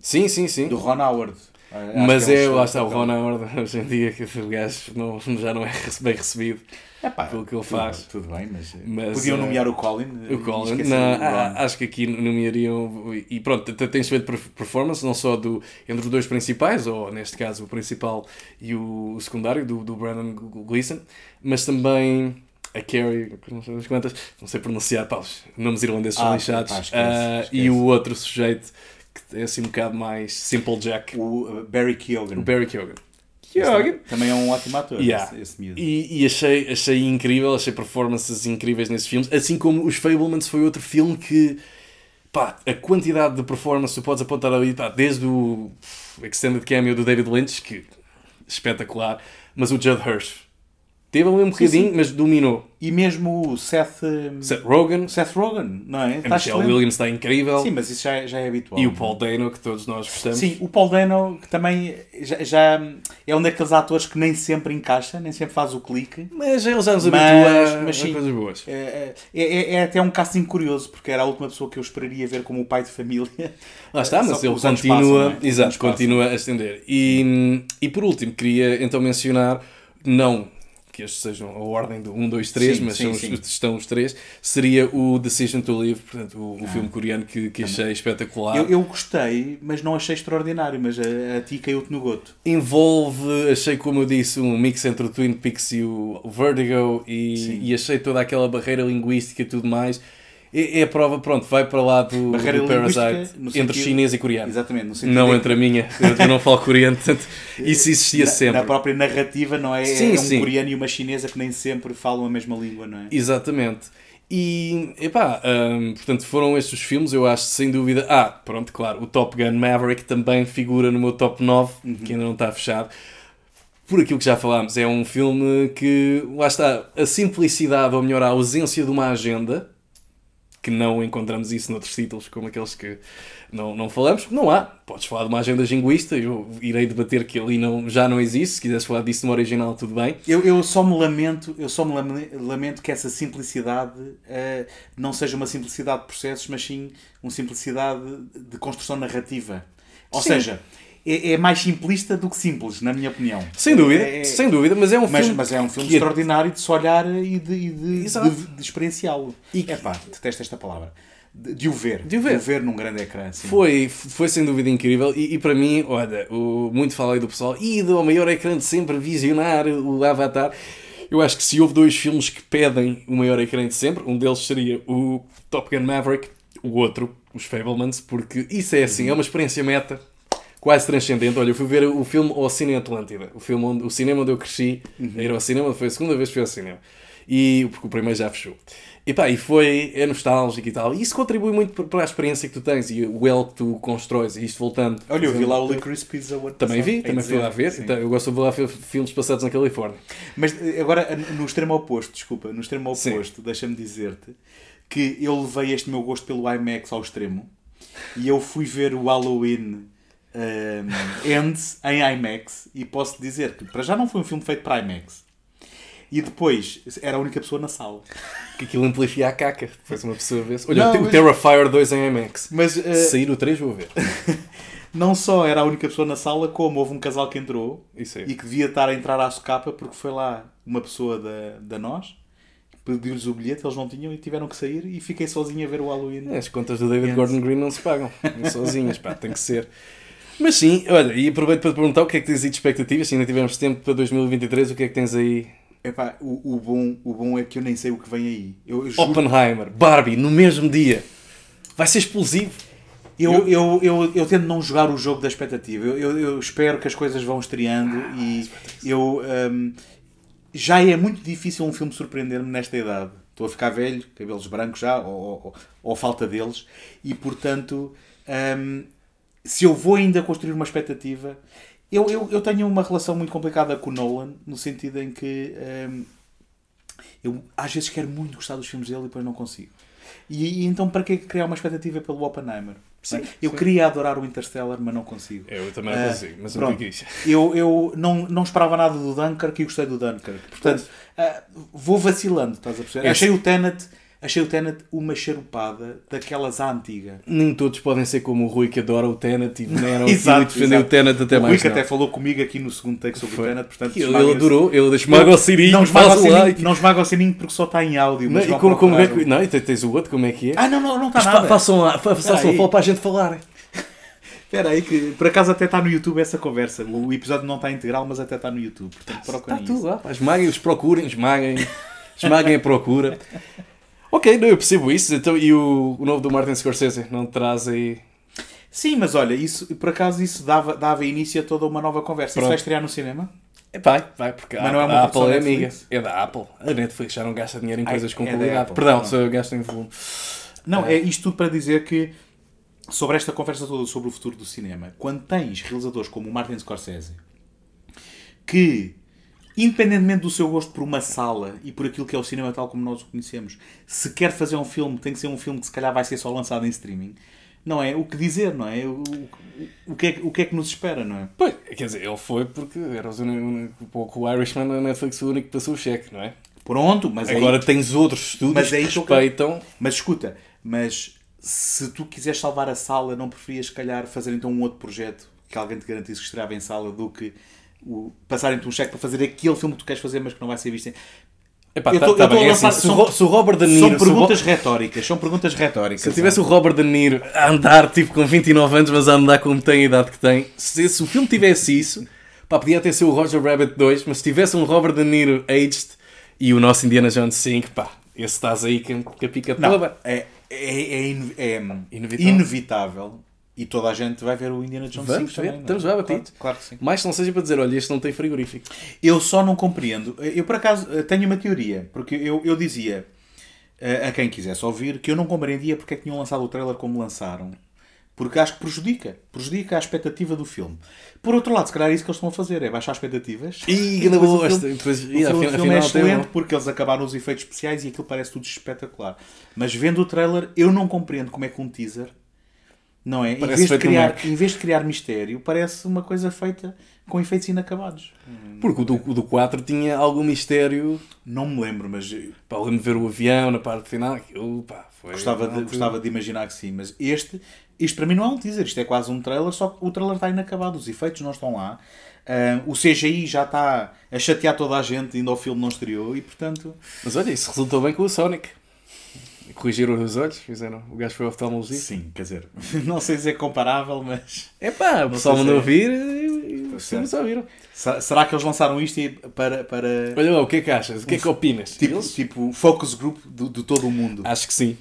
sim, sim, sim. Do Ron Howard. Acho Mas é, lá está, o Ron Howard hoje em dia que o gajo não, já não é bem recebido é pá, pelo que ele faz. Tudo, bem, mas, mas podiam uh, nomear o Colin. O Colin, não, ah, acho que aqui nomeariam. E pronto, tens feito performance não só do, entre os dois principais, ou neste caso o principal e o secundário, do, do Brandon Gleeson, mas também a Carrie, não sei quantas, não sei pronunciar, pá, os nomes irlandeses são ah, lixados. Pá, esquece, uh, esquece. E o outro sujeito que é assim um bocado mais Simple Jack. O uh, Barry Keoghan. O Barry Keoghan. Keoghan. Também é um ótimo ator, yeah. esse, esse E, e, achei, achei incrível, achei performances incríveis nesses filmes, assim como os Fablemans foi outro filme que pá, a quantidade de performance tu podes apontar ali, pá, desde o Extended Cameo do David Lynch, que espetacular, mas o Judd Hirsch Teve ali um bocadinho, sim, mas dominou. E mesmo o Seth... Hum, Seth Rogen. Seth Rogen, não é? A está Michelle Williams está incrível. Sim, mas isso já, é, já é habitual. E o Paul Dano, que todos nós gostamos. Sim, o Paul Dano, que também já, já é um daqueles atores que nem sempre encaixa, nem sempre faz o clique. Mas ele já nos habitua mas, sim, a coisas boas. É, é, é, é, até um casting curioso, porque era a última pessoa que eu esperaria ver como o pai de família. Lá está, mas ele continua, passam, é? exato, continua a estender. E, e por último, queria então mencionar, não que estes sejam a ordem do 1, 2, 3, mas sim, sim. estão os três, seria o Decision to Live, portanto, o, o ah, filme coreano que, que achei espetacular. Eu, eu, gostei, mas não achei extraordinário, mas a, a ti caiu-te no goto. Envolve, achei, como eu disse, um mix entre o Twin Peaks e o Vertigo e, e achei toda aquela barreira linguística e tudo mais é, é a prova, pronto, vai para lá do, do Parasite entre sentido, chinês e coreano. Exatamente, no sentido não entre a minha, eu não falo coreano, portanto, isso existia na, sempre. Na própria narrativa, não é? Sim, é um sim. coreano e uma chinesa que nem sempre falam a mesma língua, não é? Exatamente. E, epá, um, portanto, foram estes os filmes, eu acho, sem dúvida. Ah, pronto, claro, o Top Gun Maverick também figura no meu top 9, uhum. que ainda não está fechado. Por aquilo que já falámos, é um filme que, lá está, a simplicidade, ou melhor, a ausência de uma agenda, que não encontramos isso noutros títulos, como aqueles que não, não falamos. Não há. Podes falar de uma agenda jinguista, eu irei debater que ali não, já não existe. Se quiseres falar disso no original, tudo bem. Eu, eu só me lamento, eu só me lamento que essa simplicidade uh, não seja uma simplicidade de processos, mas sim uma simplicidade de construção narrativa. Ou sim. seja, é, é, mais simplista do que simples, na minha opinião. Sem dúvida, é, é sem dúvida, mas é um mas, filme. Mas é um filme extraordinário de se olhar e de, e de, de, de experienciá-lo. E é pá, detesto esta palavra. De, de, o ver. De o ver. De o ver num grande ecrã. Sim. Foi, foi sem dúvida incrível. E, e para mim, olha, o, muito falei do pessoal, e do maior ecrã de sempre, visionar o Avatar. Eu acho que se houve dois filmes que pedem o maior ecrã de sempre, um deles seria o Top Gun Maverick, o outro, os Fablemans, porque isso é assim, é uma experiência meta quase transcendente. Olha, eu fui ver o filme ao Cine Atlântida, o, filme onde, o cinema onde eu cresci, uhum. ir ao cinema, foi a segunda vez que fui ao cinema. E, porque o primeiro já fechou. E pá, e foi, é nostálgico e tal. E isso contribui muito para a experiência que tu tens e o el que tu constróis. E isto voltando. Olha, eu vi lá o Licorice Pizza Também vi, também fui lá ver. Então, eu gosto de ver lá filmes passados na Califórnia. Mas eh, agora, no extremo oposto, desculpa, no extremo oposto, deixa-me dizer-te que eu levei este meu gosto pelo IMAX ao extremo e eu fui ver o Halloween um, Ends em IMAX e posso dizer que para já não foi um filme feito para IMAX. E depois era a única pessoa na sala. Que aquilo amplifia a caca. Depois uma pessoa vê Olha, Não, o mas- Terrifier 2 em IMAX. Mas Se uh, sair o 3 vou ver. não só era a única pessoa na sala, como houve um casal que entrou e que devia estar a entrar à socapa porque foi lá uma pessoa da, da nós, pediu-lhes o bilhete, eles não tinham e tiveram que sair e fiquei sozinho a ver o Halloween. É, As contas do David. Gordon Green não se pagam. Sozinhas, pá, tem que ser. Mas sim, olha, e aproveito para te perguntar o que é que tens aí de expectativas. Se ainda tivemos tempo para 2023, o que é que tens aí? Epá, o, o, bom, o bom é que eu nem sei o que vem aí. Eu, eu juro- Oppenheimer, Barbie, no mesmo dia. Vai ser explosivo. Eu, eu, eu, eu tento não jogar o jogo da expectativa. Eu, eu, eu espero que as coisas vão estreando e eu hum, já é muito difícil um filme surpreender-me nesta idade. Estou a ficar velho, cabelos brancos já, ou, ou, ou falta deles, e portanto, hum, se eu vou ainda construir uma expectativa, eu, eu, eu tenho uma relação muito complicada com o Nolan, no sentido em que hum, eu às vezes quero muito gostar dos filmes dele e depois não consigo. E, e então para que criar uma expectativa pelo Oppenheimer? Sim, Não é? eu sim. queria adorar o Interstellar, mas não consigo. Eu também Ah, consigo, mas pronto. que é? Eu, eu não, não esperava nada do Dunkirk e gostei do Dunkirk. Portanto, ah, vou vacilando, estás a perceber? É Achei o Tenet, achei o Tenet uma charupada daquelas à antiga. Nem todos podem ser como o Rui que adora o Tenet e vieram aqui Exato, e defendeu o Tenet até o mais. Rui que não. até falou comigo aqui no segundo take sobre Foi. o Tenet, portanto, Ele, ele adorou, ele esmaga o sininho, Não esmaga o o sininho, não esmaga o sininho porque só está em áudio. Não, e como, como é que. Não, e tens- o outro, como é que é? Ah, não, não, não está nada. façam lá, fa- façam fala para a gente falar. Espera aí, que por acaso até está no YouTube essa conversa. O episódio não está integral, mas até está no YouTube. Portanto, Está procurem tudo isso. lá, esmaguem, os procurem, esmaguem, esmaguem a procura. Ok, não, eu percebo isso. Então, e o, o novo do Martin Scorsese? Não traz aí. Sim, mas olha, isso, por acaso isso dava, dava início a toda uma nova conversa. Isso Pronto. vai estrear no cinema? É, vai, vai, porque Mas a, não é uma a Apple é amiga. É da Apple. A Netflix já não gasta dinheiro em Ai, coisas com é da qualidade. Apple, Perdão, pronto. só gasta em volume. Não, é isto tudo para dizer que sobre esta conversa toda sobre o futuro do cinema, quando tens realizadores como o Martin Scorsese, que, independentemente do seu gosto por uma sala e por aquilo que é o cinema tal como nós o conhecemos, se quer fazer um filme, tem que ser um filme que se calhar vai ser só lançado em streaming, não é? O que dizer, não é? O, o, o que, é, que- o que é que nos espera, não é? Pois, quer dizer, ele foi porque era uni- um pouco o Irishman na Netflix o único que passou o cheque, não é? Pronto, mas aí- Agora tens outros estúdios Mas que aí que respeitam. Mas escuta, mas se tu quiseres salvar a sala, não preferias, se calhar, fazer então um outro projeto que alguém te garantisse que estreava em sala do que o, passarem-te um cheque para fazer aquele filme que tu queres fazer, mas que não vai ser visto em... Epá, Eu tá- tô- tá eu tô bem, a é assim, lançar- o são- se o Robert De Niro. São se o perguntas retóricas, são perguntas retóricas. Se eu tivesse o Robert De Niro a andar tipo com 29 anos, mas a andar como tem a idade que tem, se, se o filme tivesse isso, pá, podia até ser o Roger Rabbit 2, mas se tivesse um Robert De Niro aged e o nosso Indiana Jones 5, pá, esse estás aí com a pica toda. é, é, é, ine- é Inevitável. inevitável. E toda a gente vai ver o Indiana Jones Vamos 5 ver, também, é? estamos já batidos. Claro, claro que sim. Mais que não seja para dizer, olha, este não tem frigorífico. Eu só não compreendo. Eu, por acaso, tenho uma teoria. Porque eu, eu dizia eh, a quem quisesse ouvir que eu não compreendia porque é que tinham lançado o trailer como lançaram. Porque acho que prejudica. Prejudica a expectativa do filme. Por outro lado, se calhar é isso que eles estão a fazer. É baixar expectativas. E o bosta. filme- Depois- o e filme, o filme é excelente porque eles acabaram os efeitos especiais e aquilo parece tudo espetacular. Mas vendo o trailer, eu não compreendo como é que um teaser, não é? Em vez, de criar, em vez de criar mistério, parece uma coisa feita com efeitos inacabados. Porque o do, o do 4 tinha algum mistério. Não me lembro, mas Pá, eu lembro de ver o avião na parte final. Aquilo, pá, foi. Gostava de, gostava de imaginar que sim, mas este, isto para mim não é um teaser, isto é quase um trailer, só que o trailer está inacabado, os efeitos não estão lá, Ah, o CGI já está a chatear toda a gente, ainda o filme não estreou e portanto. Mas olha, isso resultou bem com o Sonic. Corrigiram os olhos, fizeram. O gajo foi oftalmologista. Sim, quer dizer, não sei se é comparável, mas. É pá, o pessoal mandou é. vir e os certo. filmes só viram. se- Será que eles lançaram isto para. para Olha lá, o que é que achas? O que é que opinas? tipo, Eles? tipo focus group de, de todo o mundo? Acho que sim.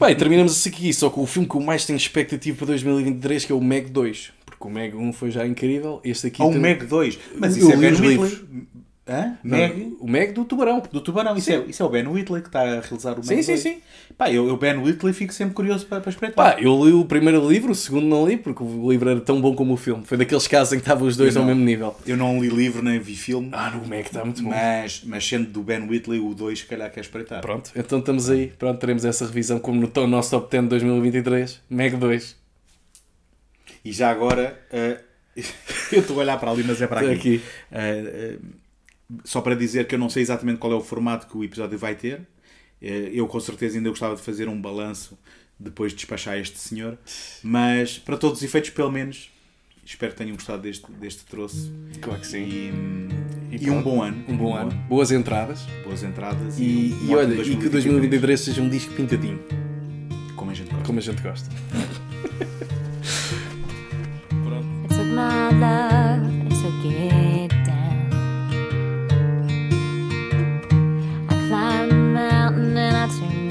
Bem, terminamos assim aqui, só com o filme que eu mais tenho expectativa para 2023, que é o Meg 2. Porque o Meg 1 foi já incrível, este aqui... Ou o tem- Meg 2. Mas Eu isso é li Ben os Whitley. Hã? Não, Meg? O Meg do Tubarão. Do Tubarão, isso é, isso é o Ben Whitley que está a realizar o Meg Sim, sim, 2. sim. Pá, eu, eu Ben Whitley fico sempre curioso para, para espreitar. Pá, eu li o primeiro livro, o segundo não li, porque o livro era tão bom como o filme. Foi daqueles casos em que estavam os dois Eu ao não. mesmo nível. Eu não li livro nem vi filme, Ah, no Meg está muito bom. mas, mas sendo do Ben Whitley, o 2 se calhar quer espreitar. Pronto, então estamos aí. Pronto, teremos essa revisão como no nosso top 10 de 2023. Meg 2. E já agora, uh, eu estou a olhar para ali, mas é para aqui. Aqui. Uh, uh, só para dizer que eu não sei exatamente qual é o formato que o episódio vai ter. Uh, eu com certeza ainda gostava de fazer um balanço depois de despachar este senhor. Mas para todos os efeitos, pelo menos, espero que tenham gostado deste, deste troço. Claro que sim. E, E e um pronto. bom ano. Um bom ano. Boas entradas. Boas entradas. E, um e ótimo olha, e que 2023 seja um disco pintadinho, Como a gente gosta. como a gente gosta. I took my love answering